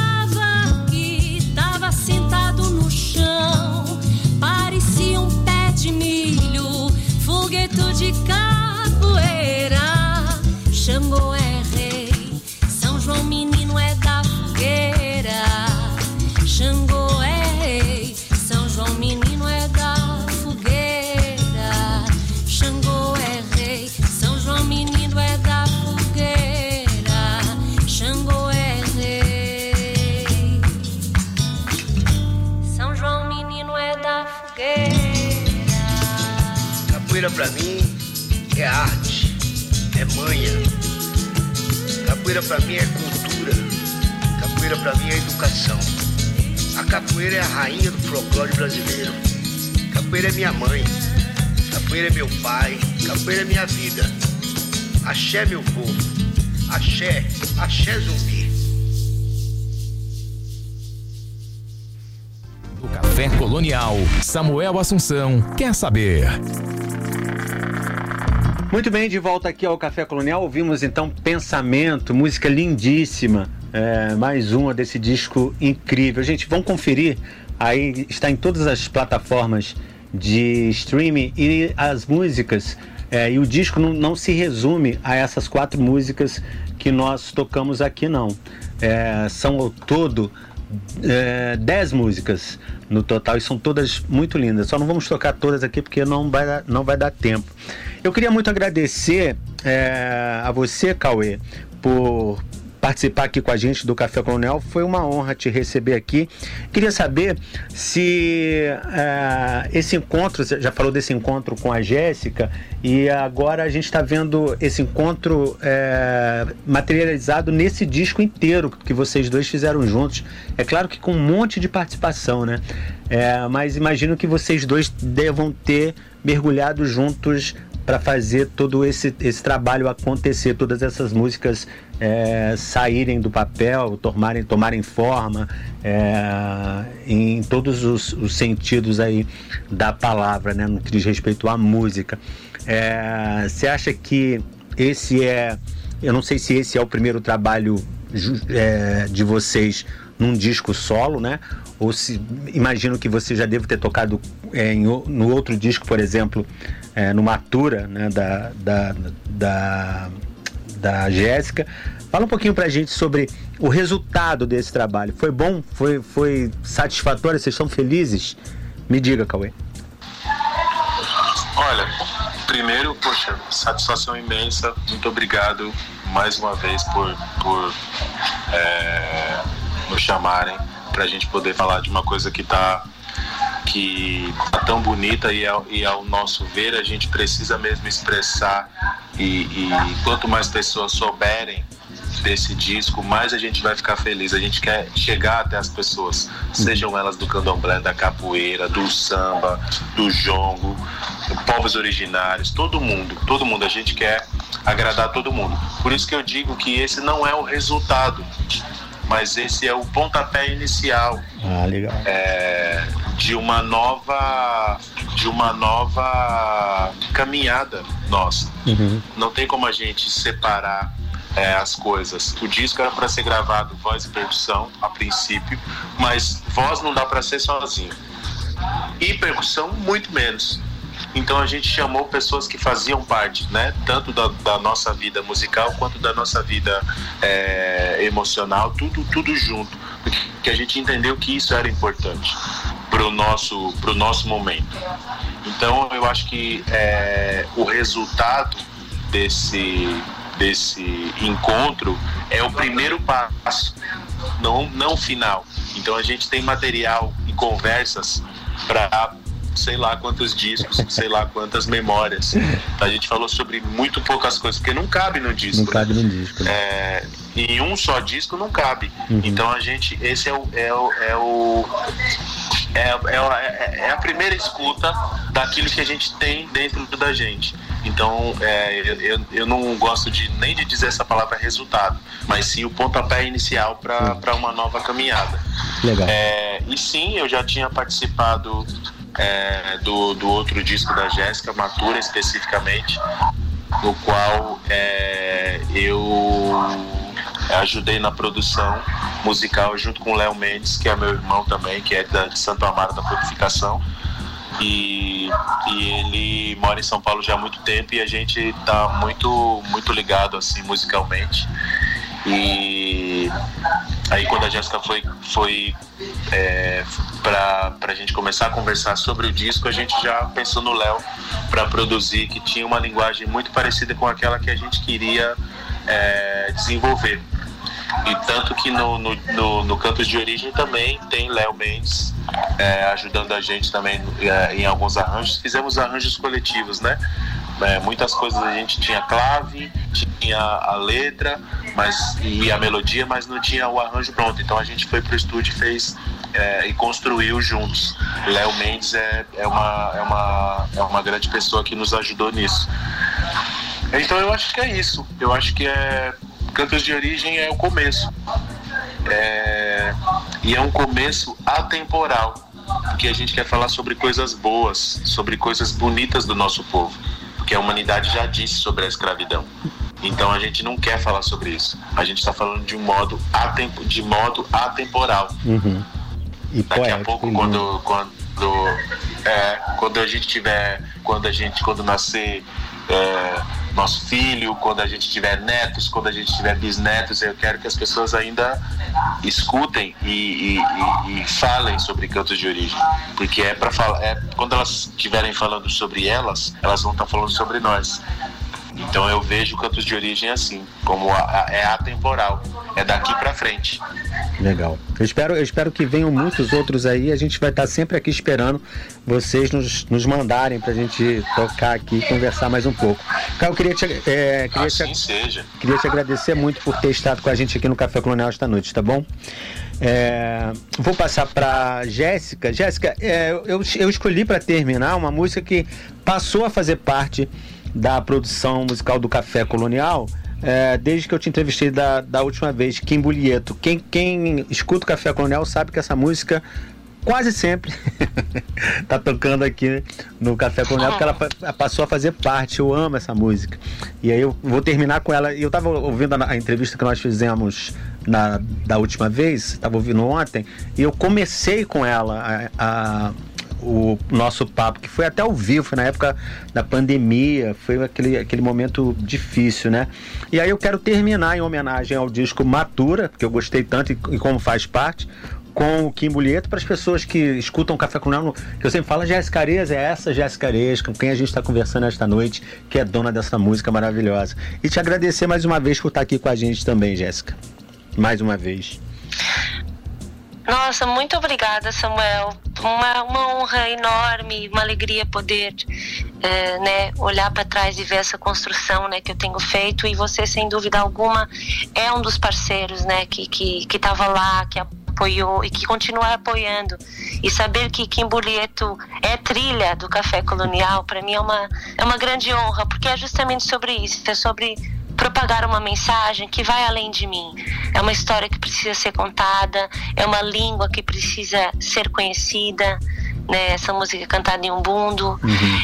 Pra mim é cultura. Capoeira pra mim é educação. A capoeira é a rainha do folclore brasileiro. Capoeira é minha mãe. Capoeira é meu pai. Capoeira é minha vida. Axé, meu povo. Axé, axé zumbi. O Café Colonial, Samuel Assunção quer saber. Muito bem, de volta aqui ao Café Colonial, ouvimos então Pensamento, música lindíssima, é, mais uma desse disco incrível. Gente, vamos conferir, aí está em todas as plataformas de streaming e as músicas, é, e o disco não, não, se resume a essas quatro músicas que nós tocamos aqui, não. É, são ao todo é, dez músicas no total e são todas muito lindas. Só não vamos tocar todas aqui porque não vai, não vai dar tempo. Eu queria muito agradecer é, a você, Cauê, por participar aqui com a gente do Café Colonial. Foi uma honra te receber aqui. Queria saber se é, esse encontro, você já falou desse encontro com a Jéssica, e agora a gente está vendo esse encontro é, materializado nesse disco inteiro que vocês dois fizeram juntos. É claro que com um monte de participação, né? É, mas imagino que vocês dois devam ter mergulhado juntos para fazer todo esse, esse trabalho acontecer, todas essas músicas é, saírem do papel, tomarem, tomarem forma é, em todos os, os, sentidos aí da palavra, né, no que diz respeito à música. É, você acha que esse é, eu não sei se esse é o primeiro trabalho é, de vocês num disco solo, né? Ou se imagino que você já deve ter tocado é, em, no outro disco, por exemplo, é, no Matura, né, da, da, da, da Jéssica. Fala um pouquinho pra gente sobre o resultado desse trabalho. Foi bom? Foi, foi satisfatório? Vocês estão felizes? Me diga, Cauê. Olha, primeiro, poxa, satisfação imensa. Muito obrigado mais uma vez por, por é, nos chamarem para a gente poder falar de uma coisa que está que tá tão bonita e ao, e ao nosso ver a gente precisa mesmo expressar e, e quanto mais pessoas souberem desse disco, mais a gente vai ficar feliz. A gente quer chegar até as pessoas, sejam elas do candomblé, da capoeira, do samba, do jongo, povos originários, todo mundo, todo mundo. A gente quer agradar todo mundo. Por isso que eu digo que esse não é o resultado mas esse é o pontapé inicial ah. É, de uma nova de uma nova caminhada nossa. Uhum. Não tem como a gente separar é, as coisas. O disco era para ser gravado voz e percussão a princípio, mas voz não dá para ser sozinho. E percussão muito menos. Então a gente chamou pessoas que faziam parte, né, tanto da, da nossa vida musical quanto da nossa vida é, emocional, tudo, tudo junto, que a gente entendeu que isso era importante para o nosso, pro nosso momento. Então eu acho que é, o resultado desse desse encontro é o primeiro passo, não não final. Então a gente tem material e conversas para sei lá quantos discos, sei lá quantas memórias. A gente falou sobre muito poucas coisas, porque não cabe no disco. Não cabe no disco. Né? É, em um só disco não cabe. Uhum. Então a gente, esse é o, é o, é o é, é, é, a primeira escuta daquilo que a gente tem dentro da gente. Então, é, eu, eu não gosto de nem de dizer essa palavra resultado, mas sim o pontapé inicial para uma nova caminhada. Legal. É, e sim, eu já tinha participado é, do, do outro disco da Jéssica, Matura especificamente, no qual é, eu ajudei na produção musical junto com o Léo Mendes, que é meu irmão também, que é da, de Santo Amaro da Purificação. E, e, ele mora em São Paulo já há muito tempo e a gente está muito, muito ligado assim musicalmente. E aí quando a Jéssica foi, foi é, para a gente começar a conversar sobre o disco, a gente já pensou no Léo para produzir, que tinha uma linguagem muito parecida com aquela que a gente queria é, desenvolver. E tanto que no, no, no, no Cantos de Origem também tem Léo Mendes é, ajudando a gente também é, em alguns arranjos. Fizemos arranjos coletivos, né? É, muitas coisas a gente tinha clave, tinha a letra mas, e a melodia, mas não tinha o arranjo pronto. Então a gente foi pro estúdio e fez é, e construiu juntos. Léo Mendes é, é, uma, é, uma, é uma grande pessoa que nos ajudou nisso. Então eu acho que é isso. Eu acho que é Cantos de Origem é o começo. É, e é um começo atemporal, porque a gente quer falar sobre coisas boas, sobre coisas bonitas do nosso povo. Porque a humanidade já disse sobre a escravidão. Então a gente não quer falar sobre isso. A gente está falando de um modo atempo, de modo atemporal. Uhum. E Daqui a poético, pouco, lindo. quando, quando, é, quando a gente tiver, quando a gente, quando nascer é, nosso filho, quando a gente tiver netos, quando a gente tiver bisnetos, eu quero que as pessoas ainda escutem e, e- e- e falem sobre cantos de origem, porque é para falar, é, quando elas estiverem falando sobre elas, elas vão estar falando sobre nós. Então eu vejo cantos de origem assim, como a- a- é atemporal, é daqui para frente. Legal. Eu espero, eu espero que venham muitos outros aí. A gente vai estar sempre aqui esperando vocês nos, nos mandarem pra gente tocar aqui e conversar mais um pouco. Caio, eu queria te, é, queria, Assim te, seja. queria te agradecer muito por ter estado com a gente aqui no Café Colonial esta noite, tá bom? É, vou passar para Jéssica. Jéssica, é, eu, eu escolhi para terminar uma música que passou a fazer parte da produção musical do Café Colonial é, desde que eu te entrevistei da, da última vez, Kim Bulieto. Quem, quem escuta o Café Colonial sabe que essa música quase sempre tá tocando aqui no Café Colonial, porque ela pa- passou a fazer parte. Eu amo essa música. E aí eu vou terminar com ela. Eu tava ouvindo a, a entrevista que nós fizemos na, da última vez, tava ouvindo ontem, e eu comecei com ela a- a- o nosso papo, que foi até ao vivo, foi na época da pandemia, foi aquele, aquele momento difícil, né? E aí eu quero terminar em homenagem ao disco Matura, que eu gostei tanto e, e como faz parte, com o Kim Bulieto para as pessoas que escutam Café com que eu sempre falo, Jéssica Arez, é essa Jéssica Arez, com quem a gente está conversando esta noite, que é dona dessa música maravilhosa. E te agradecer mais uma vez por estar aqui com a gente também, Jéssica. Mais uma vez. Nossa, muito obrigada, Samuel. Uma, uma honra enorme, uma alegria poder eh, né, olhar para trás e ver essa construção né, que eu tenho feito. E você, sem dúvida alguma, é um dos parceiros né, que estava que, estava lá, que apoiou e que continua apoiando. E saber que Kim Bulieto é trilha do Café Colonial, para mim é uma, é uma grande honra, porque é justamente sobre isso é sobre propagar uma mensagem que vai além de mim. É uma história que precisa ser contada, é uma língua que precisa ser conhecida. Né, essa música é cantada em Ubuntu.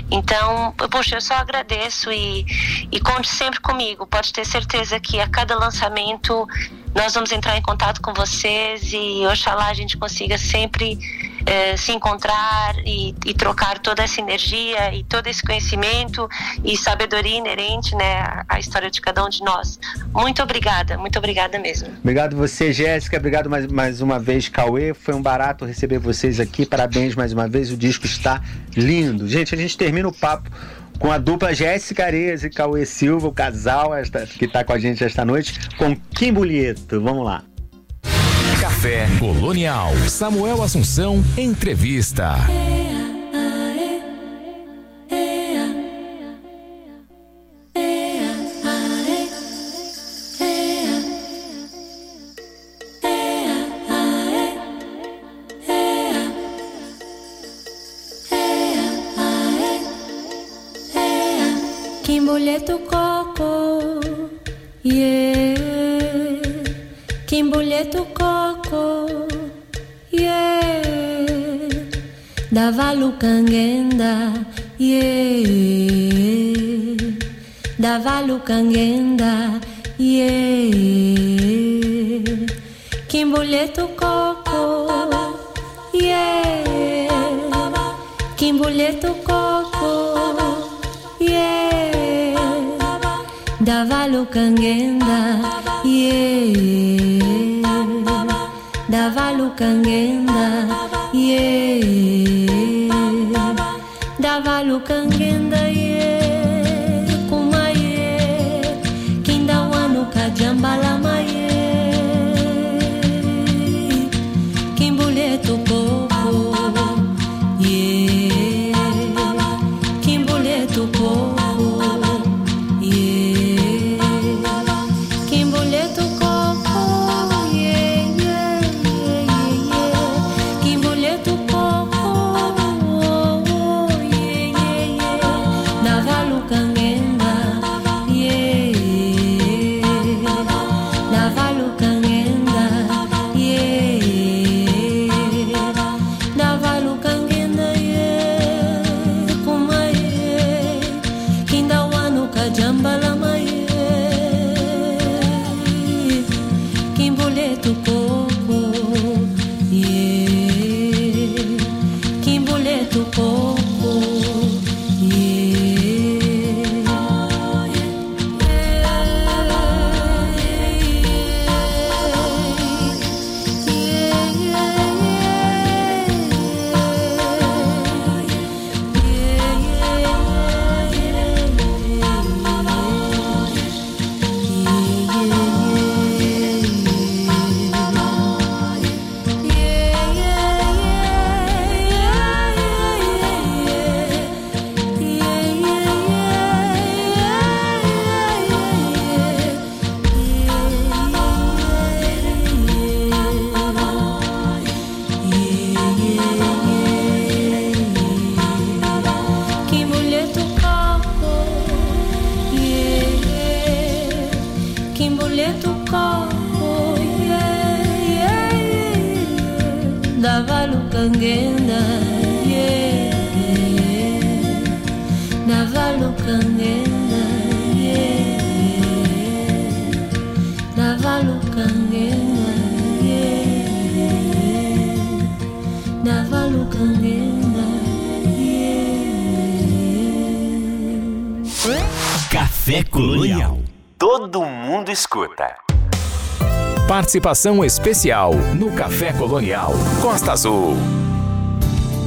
Então, poxa, eu só agradeço e, e conte sempre comigo. Pode ter certeza que a cada lançamento nós vamos entrar em contato com vocês e oxalá a gente consiga sempre eh, se encontrar e, e trocar toda essa energia e todo esse conhecimento e sabedoria inerente né, à- história de cada um de nós. Muito obrigada, muito obrigada mesmo. Obrigado você, Jéssica. Obrigado mais, mais uma vez, Cauê. Foi um barato receber vocês aqui. Parabéns mais uma vez. O disco está lindo. Gente, a gente termina o papo com a dupla Jéssica Areza e Cauê Silva, o casal esta, que está com a gente esta noite, com Kim Bulieto. Vamos lá. Café Colonial. Samuel Assunção, entrevista. Davalu cangenda, yeah. Kimboleto coco, yeah. Kimboleto coco, yeah. Davalo cangenda, yeah. Davalo cangenda, yeah. Davalo cangenda, Kimboleto coco, Participação especial no Café Colonial Costa Azul.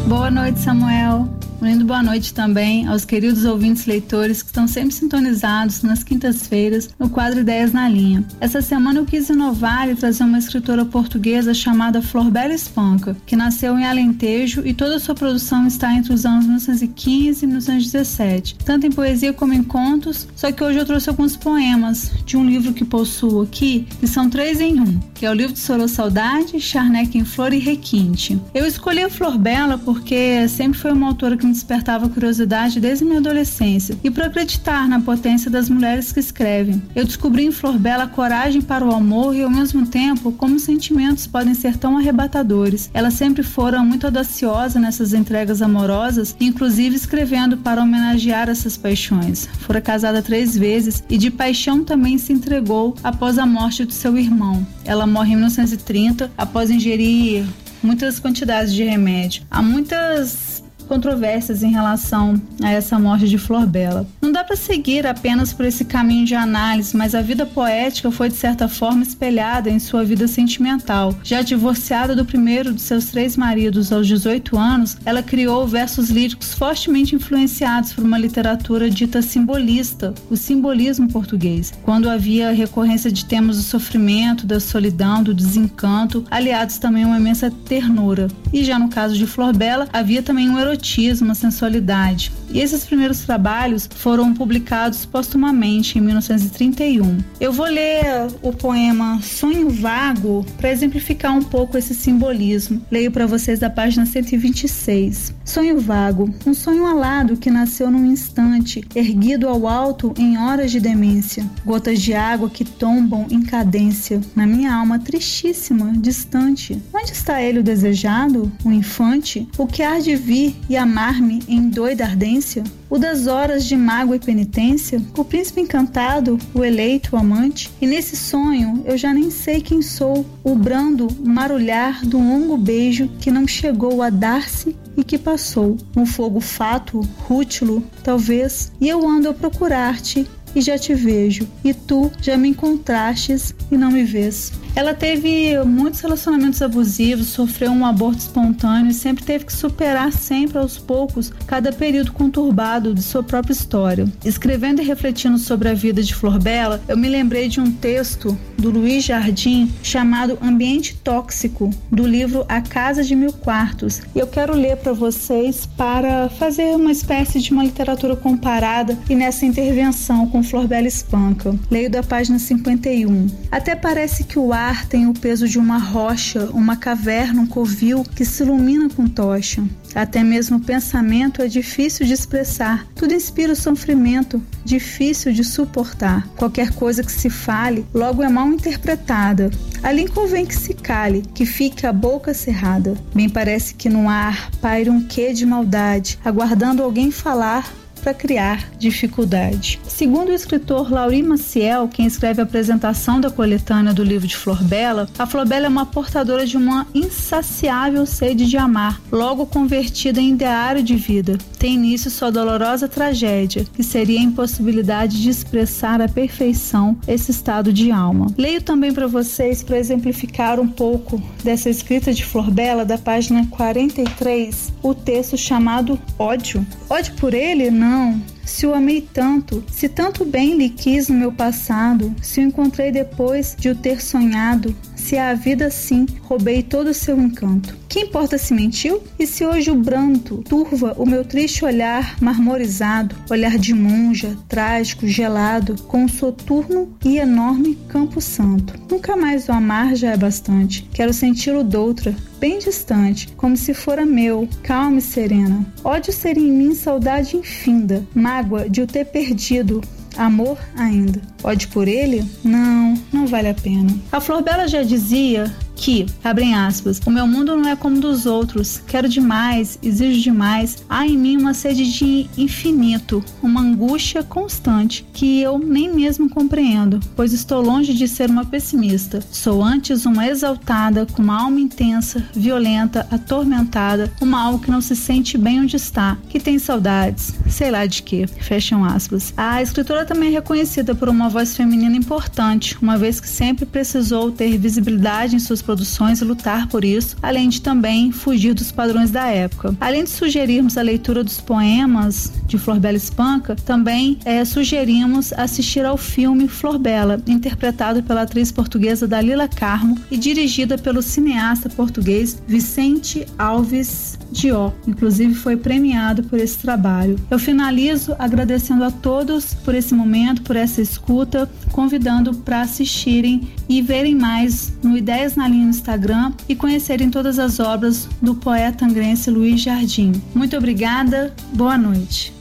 Boa noite, Samuel. Lindo boa noite também aos queridos ouvintes leitores que estão sempre sintonizados nas quintas-feiras no quadro Ideias na Linha. Essa semana eu quis inovar e trazer uma escritora portuguesa chamada Florbela Espanca, que nasceu em Alentejo e toda sua produção está entre os anos 1915 e 1917, tanto em poesia como em contos, só que hoje eu trouxe alguns poemas de um livro que possuo aqui, que são três em um, que é o livro de Sorô Saudade, Charneca em Flor e Requinte. Eu escolhi a Florbela porque sempre foi uma autora que me despertava curiosidade desde minha adolescência e por acreditar na potência das mulheres que escrevem. Eu descobri em Flor Bela a coragem para o amor e ao mesmo tempo como os sentimentos podem ser tão arrebatadores. Ela sempre fora muito audaciosa nessas entregas amorosas, inclusive escrevendo para homenagear essas paixões. Fora casada três vezes e de paixão também se entregou após a morte do seu irmão. Ela morre em 1930 após ingerir muitas quantidades de remédio. Há muitas controvérsias em relação a essa morte de Flor Bela. Não dá para seguir apenas por esse caminho de análise, mas a vida poética foi de certa forma espelhada em sua vida sentimental. Já divorciada do primeiro de seus três maridos aos 18 anos, ela criou versos líricos fortemente influenciados por uma literatura dita simbolista, o simbolismo português, quando havia recorrência de temas do sofrimento, da solidão, do desencanto, aliados também a uma imensa ternura. E já no caso de Flor Bela, havia também um erotismo, uma sensualidade. E esses primeiros trabalhos foram publicados postumamente em 1931. Eu vou ler o poema Sonho Vago para exemplificar um pouco esse simbolismo. Leio para vocês da página 126. Sonho vago, um sonho alado que nasceu num instante, erguido ao alto em horas de demência. Gotas de água que tombam em cadência na minha alma tristíssima, distante. Onde está ele o desejado, o infante, o que há de vir e amar-me em doida ardência? O das horas de mágoa e penitência? O príncipe encantado? O eleito, o amante? E nesse sonho eu já nem sei quem sou, o brando marulhar do longo beijo que não chegou a dar-se e que passou. Um fogo fato, rútilo, talvez, e eu ando a procurar-te e já te vejo, e tu já me encontrastes e não me vês. Ela teve muitos relacionamentos abusivos, sofreu um aborto espontâneo e sempre teve que superar sempre aos poucos cada período conturbado de sua própria história. Escrevendo e refletindo sobre a vida de Flor Bela, eu me lembrei de um texto do Luiz Jardim chamado Ambiente Tóxico, do livro A Casa de Mil Quartos. E eu quero ler para vocês para fazer uma espécie de uma literatura comparada e nessa intervenção com Flor Bela Espanca. Leio da página 51. Até parece que o ar tem o peso de uma rocha, uma caverna, um covil que se ilumina com tocha. Até mesmo o pensamento é difícil de expressar. Tudo inspira o sofrimento, difícil de suportar. Qualquer coisa que se fale, logo é mal interpretada. Ali convém que se cale, que fique a boca cerrada. Bem parece que no ar paira um quê de maldade, aguardando alguém falar para criar dificuldade. Segundo o escritor Lauri Maciel, quem escreve a apresentação da coletânea do livro de Flor Bela, a Flor Bela é uma portadora de uma insaciável sede de amar, logo convertida em ideário de vida. Tem início sua dolorosa tragédia, que seria a impossibilidade de expressar à perfeição esse estado de alma. Leio também para vocês, para exemplificar um pouco dessa escrita de Flor Bela, da página 43, o texto chamado Ódio. Ódio por ele? Não. Se o amei tanto, se tanto bem lhe quis no meu passado, se o encontrei depois de o ter sonhado, se a vida sim roubei todo o seu encanto. Que importa se mentiu? E se hoje o branto turva o meu triste olhar marmorizado, olhar de monja, trágico, gelado, com um soturno e enorme campo santo. Nunca mais o amar já é bastante. Quero senti-lo doutra, bem distante, como se fora meu, calma e serena. Ódio ser em mim saudade infinda, mágoa de o ter perdido, amor ainda. Ódio por ele? Não, não vale a pena. A Flor Bela já dizia que, abrem aspas, o meu mundo não é como dos outros, quero demais, exijo demais, há em mim uma sede de infinito, uma angústia constante que eu nem mesmo compreendo, pois estou longe de ser uma pessimista. Sou antes uma exaltada, com uma alma intensa, violenta, atormentada, uma alma que não se sente bem onde está, que tem saudades, sei lá de quê. Fecham aspas. A escritora também é reconhecida por uma voz feminina importante, uma vez que sempre precisou ter visibilidade em suas produções e lutar por isso, além de também fugir dos padrões da época. Além de sugerirmos a leitura dos poemas de Flor Bela Espanca, também é, sugerimos assistir ao filme Flor Bela, interpretado pela atriz portuguesa Dalila Carmo e dirigida pelo cineasta português Vicente Alves Dió. Inclusive foi premiado por esse trabalho. Eu finalizo agradecendo a todos por esse momento, por essa escuta, convidando para assistirem e verem mais no Ideias na Linha no Instagram e conhecerem todas as obras do poeta angrense Luiz Jardim. Muito obrigada, boa noite.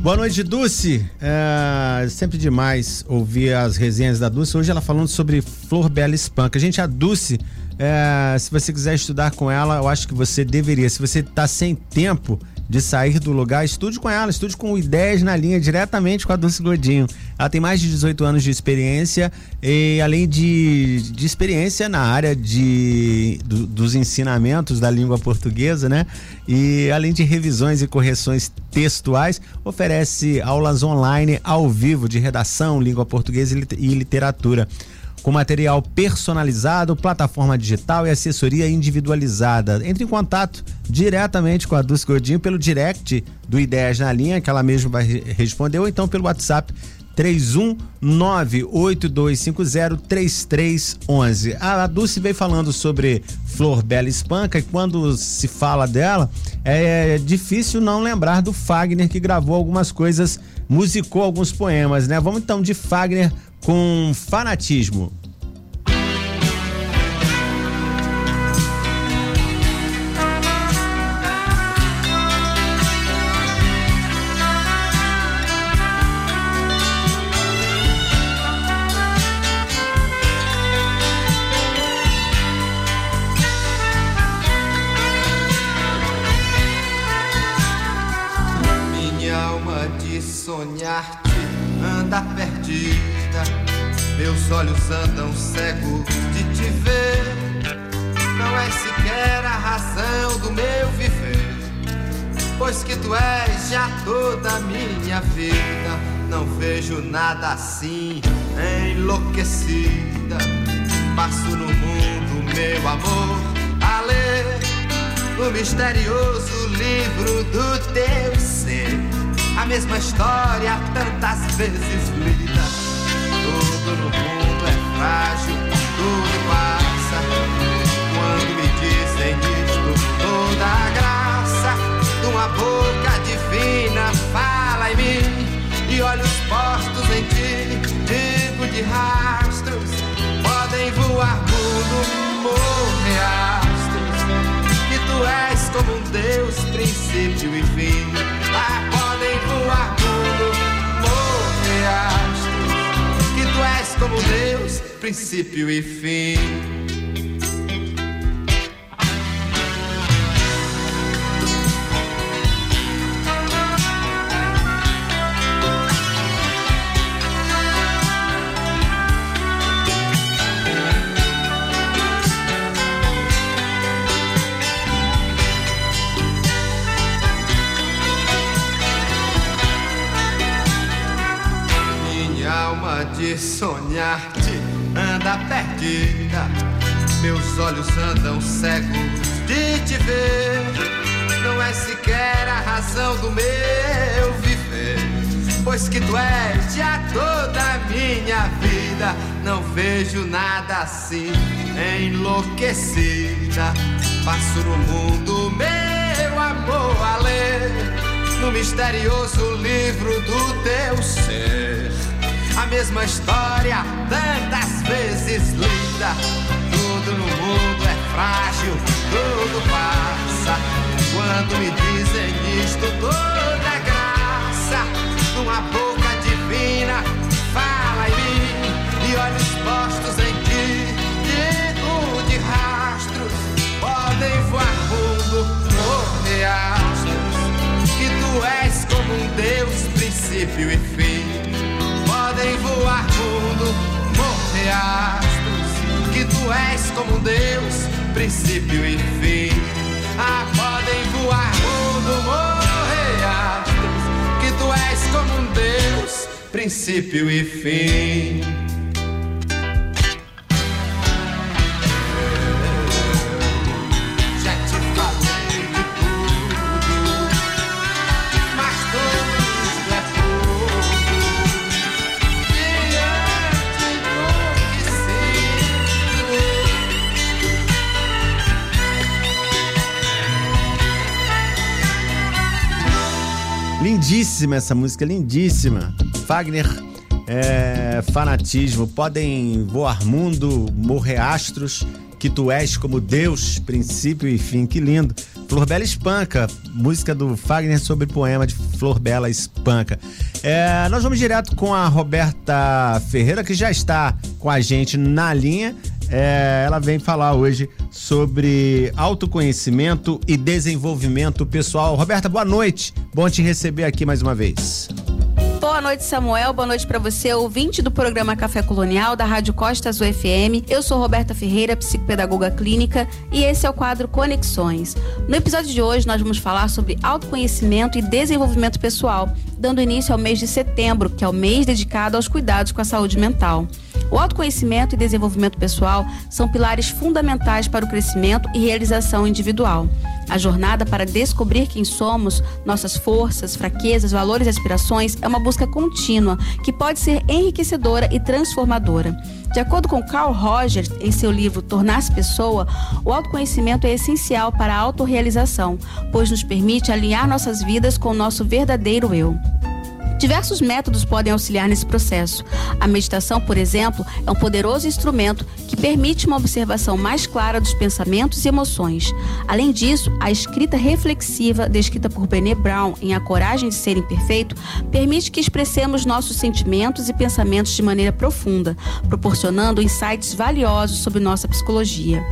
Boa noite, Dulce. É sempre demais ouvir as resenhas da Dulce. Hoje ela falando sobre Flor Bela Espanca. Gente, a Dulce, é, se você quiser estudar com ela, eu acho que você deveria. Se você está sem tempo, de sair do lugar, estude com ela, estude com ideias na linha diretamente com a Dulce Godinho. Ela tem mais de 18 anos de experiência e além de, de experiência na área de, do, dos ensinamentos da língua portuguesa, né? E além de revisões e correções textuais, oferece aulas online ao vivo de redação, língua portuguesa e literatura com material personalizado, plataforma digital e assessoria individualizada. Entre em contato diretamente com a Dulce Godinho pelo direct do Ideias na Linha, que ela mesma vai responder, ou então pelo WhatsApp 31982503311. A Dulce veio falando sobre Flor Bela Espanca e quando se fala dela, é difícil não lembrar do Fagner que gravou algumas coisas, musicou alguns poemas, né? Vamos então de Fagner com fanatismo. Tu és já toda minha vida. Não vejo nada assim, enlouquecida. Passo no mundo, meu amor, a ler o misterioso livro do teu ser. A mesma história tantas vezes lida. Tudo no mundo é frágil, tudo passa. Uma boca divina fala em mim. E olhos postos em ti, digo de rastros, podem voar mundo, morrer astros que tu és como um Deus, princípio e fim. Ah, podem voar mundo, morrer astros, que tu és como Deus, princípio e fim. Meus olhos andam cegos de te ver. Não é sequer a razão do meu viver. Pois que tu és já toda a minha vida. Não vejo nada assim, enlouquecida. Passo no mundo, meu amor, a ler. No misterioso livro do teu ser. A mesma história, tantas vezes lida. Tudo no mundo é frágil, tudo passa. Quando me dizem isto, toda graça, numa boca divina, fala em mim e olhos postos em ti. Digo de rastros, podem voar fundo, morrer astros, que tu és como um Deus, princípio e fim. Podem voar fundo, morrer astros, que tu és como um Deus, princípio e fim. Ah, podem voar fundo, morrer astros, que tu és como um Deus, princípio e fim. Lindíssima essa música, lindíssima. Fagner, é, fanatismo. Podem voar mundo, morrer astros, que tu és como Deus, princípio e fim. Que lindo. Flor Bela Espanca, música do Fagner sobre poema de Flor Bela Espanca. É, nós vamos direto com a Roberta Ferreira, que já está com a gente na linha. É, ela vem falar hoje sobre autoconhecimento e desenvolvimento pessoal. Roberta, boa noite. Bom te receber aqui mais uma vez. Boa noite, Samuel. Boa noite para você, ouvinte do programa Café Colonial da Rádio Costas UFM. Eu sou Roberta Ferreira, psicopedagoga clínica, e esse é o quadro Conexões. No episódio de hoje, nós vamos falar sobre autoconhecimento e desenvolvimento pessoal, dando início ao mês de setembro, que é o mês dedicado aos cuidados com a saúde mental. O autoconhecimento e desenvolvimento pessoal são pilares fundamentais para o crescimento e realização individual. A jornada para descobrir quem somos, nossas forças, fraquezas, valores e aspirações é uma busca contínua que pode ser enriquecedora e transformadora. De acordo com Carl Rogers, em seu livro Tornar-se Pessoa, o autoconhecimento é essencial para a autorrealização, pois nos permite alinhar nossas vidas com o nosso verdadeiro eu. Diversos métodos podem auxiliar nesse processo. A meditação, por exemplo, é um poderoso instrumento que permite uma observação mais clara dos pensamentos e emoções. Além disso, a escrita reflexiva, descrita por Brené Brown em A Coragem de Ser Imperfeito, permite que expressemos nossos sentimentos e pensamentos de maneira profunda, proporcionando insights valiosos sobre nossa psicologia.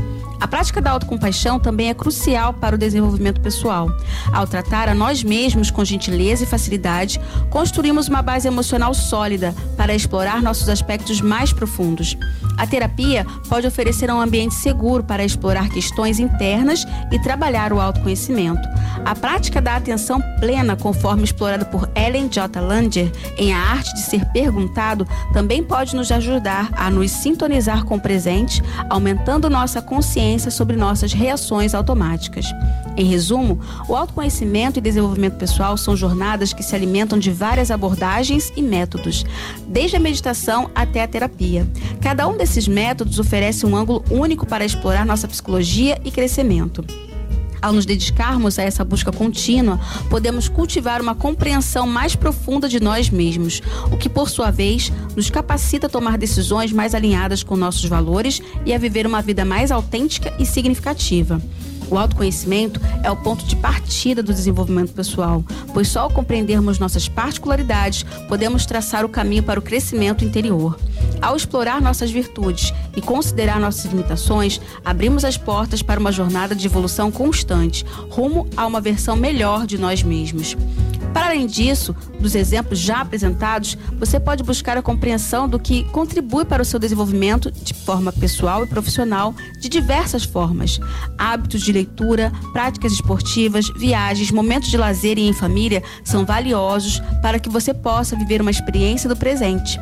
A prática da autocompaixão também é crucial para o desenvolvimento pessoal. Ao tratar a nós mesmos com gentileza e facilidade, construímos uma base emocional sólida para explorar nossos aspectos mais profundos. A terapia pode oferecer um ambiente seguro para explorar questões internas e trabalhar o autoconhecimento. A prática da atenção plena, conforme explorada por Ellen J. Langer em A Arte de Ser Perguntado, também pode nos ajudar a nos sintonizar com o presente, aumentando nossa consciência sobre nossas reações automáticas. Em resumo, o autoconhecimento e desenvolvimento pessoal são jornadas que se alimentam de várias abordagens e métodos, desde a meditação até a terapia. Cada um desses métodos oferece um ângulo único para explorar nossa psicologia e crescimento. Ao nos dedicarmos a essa busca contínua, podemos cultivar uma compreensão mais profunda de nós mesmos, o que, por sua vez, nos capacita a tomar decisões mais alinhadas com nossos valores e a viver uma vida mais autêntica e significativa. O autoconhecimento é o ponto de partida do desenvolvimento pessoal, pois só ao compreendermos nossas particularidades podemos traçar o caminho para o crescimento interior. Ao explorar nossas virtudes e considerar nossas limitações, abrimos as portas para uma jornada de evolução constante, rumo a uma versão melhor de nós mesmos. Para além disso, dos exemplos já apresentados, você pode buscar a compreensão do que contribui para o seu desenvolvimento de forma pessoal e profissional de diversas formas. Hábitos de leitura, práticas esportivas, viagens, momentos de lazer e em família são valiosos para que você possa viver uma experiência do presente.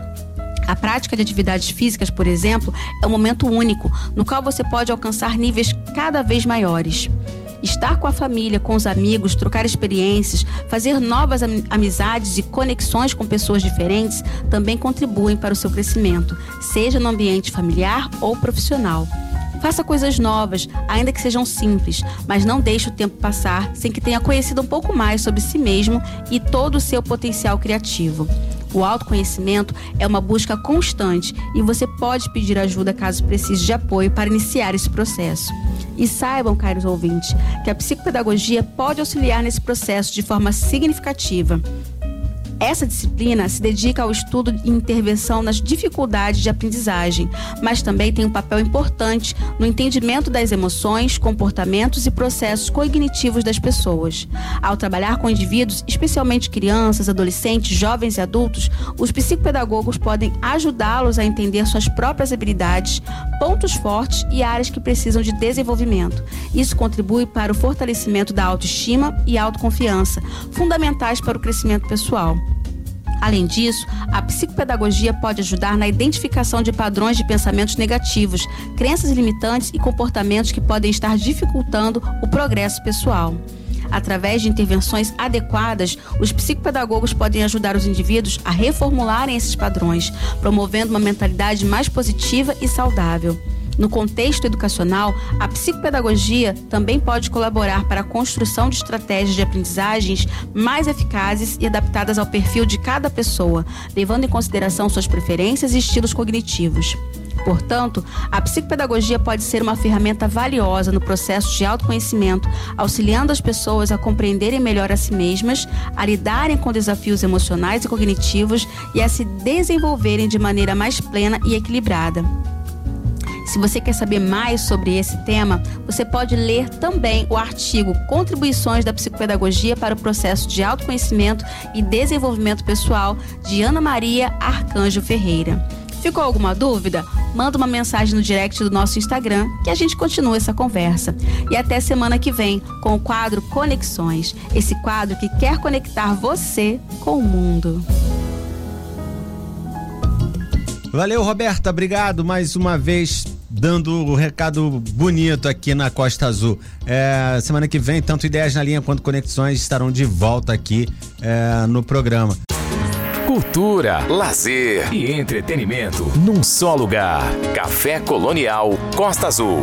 A prática de atividades físicas, por exemplo, é um momento único no qual você pode alcançar níveis cada vez maiores. Estar com a família, com os amigos, trocar experiências, fazer novas amizades e conexões com pessoas diferentes também contribuem para o seu crescimento, seja no ambiente familiar ou profissional. Faça coisas novas, ainda que sejam simples, mas não deixe o tempo passar sem que tenha conhecido um pouco mais sobre si mesmo e todo o seu potencial criativo. O autoconhecimento é uma busca constante e você pode pedir ajuda caso precise de apoio para iniciar esse processo. E saibam, caros ouvintes, que a psicopedagogia pode auxiliar nesse processo de forma significativa. Essa disciplina se dedica ao estudo e intervenção nas dificuldades de aprendizagem, mas também tem um papel importante no entendimento das emoções, comportamentos e processos cognitivos das pessoas. Ao trabalhar com indivíduos, especialmente crianças, adolescentes, jovens e adultos, os psicopedagogos podem ajudá-los a entender suas próprias habilidades, pontos fortes e áreas que precisam de desenvolvimento. Isso contribui para o fortalecimento da autoestima e autoconfiança, fundamentais para o crescimento pessoal. Além disso, a psicopedagogia pode ajudar na identificação de padrões de pensamentos negativos, crenças limitantes e comportamentos que podem estar dificultando o progresso pessoal. Através de intervenções adequadas, os psicopedagogos podem ajudar os indivíduos a reformularem esses padrões, promovendo uma mentalidade mais positiva e saudável. No contexto educacional, a psicopedagogia também pode colaborar para a construção de estratégias de aprendizagens mais eficazes e adaptadas ao perfil de cada pessoa, levando em consideração suas preferências e estilos cognitivos. Portanto, a psicopedagogia pode ser uma ferramenta valiosa no processo de autoconhecimento, auxiliando as pessoas a compreenderem melhor a si mesmas, a lidarem com desafios emocionais e cognitivos e a se desenvolverem de maneira mais plena e equilibrada. Se você quer saber mais sobre esse tema, você pode ler também o artigo Contribuições da Psicopedagogia para o Processo de Autoconhecimento e Desenvolvimento Pessoal, de Ana Maria Arcanjo Ferreira. Ficou alguma dúvida? Manda uma mensagem no direct do nosso Instagram que a gente continua essa conversa. E até semana que vem com o quadro Conexões esse quadro que quer conectar você com o mundo. Valeu, Roberta. Obrigado mais uma vez dando o um recado bonito aqui na Costa Azul. É, semana que vem, tanto Ideias na Linha quanto Conexões estarão de volta aqui é, no programa. Cultura, lazer e entretenimento num só lugar. Café Colonial Costa Azul.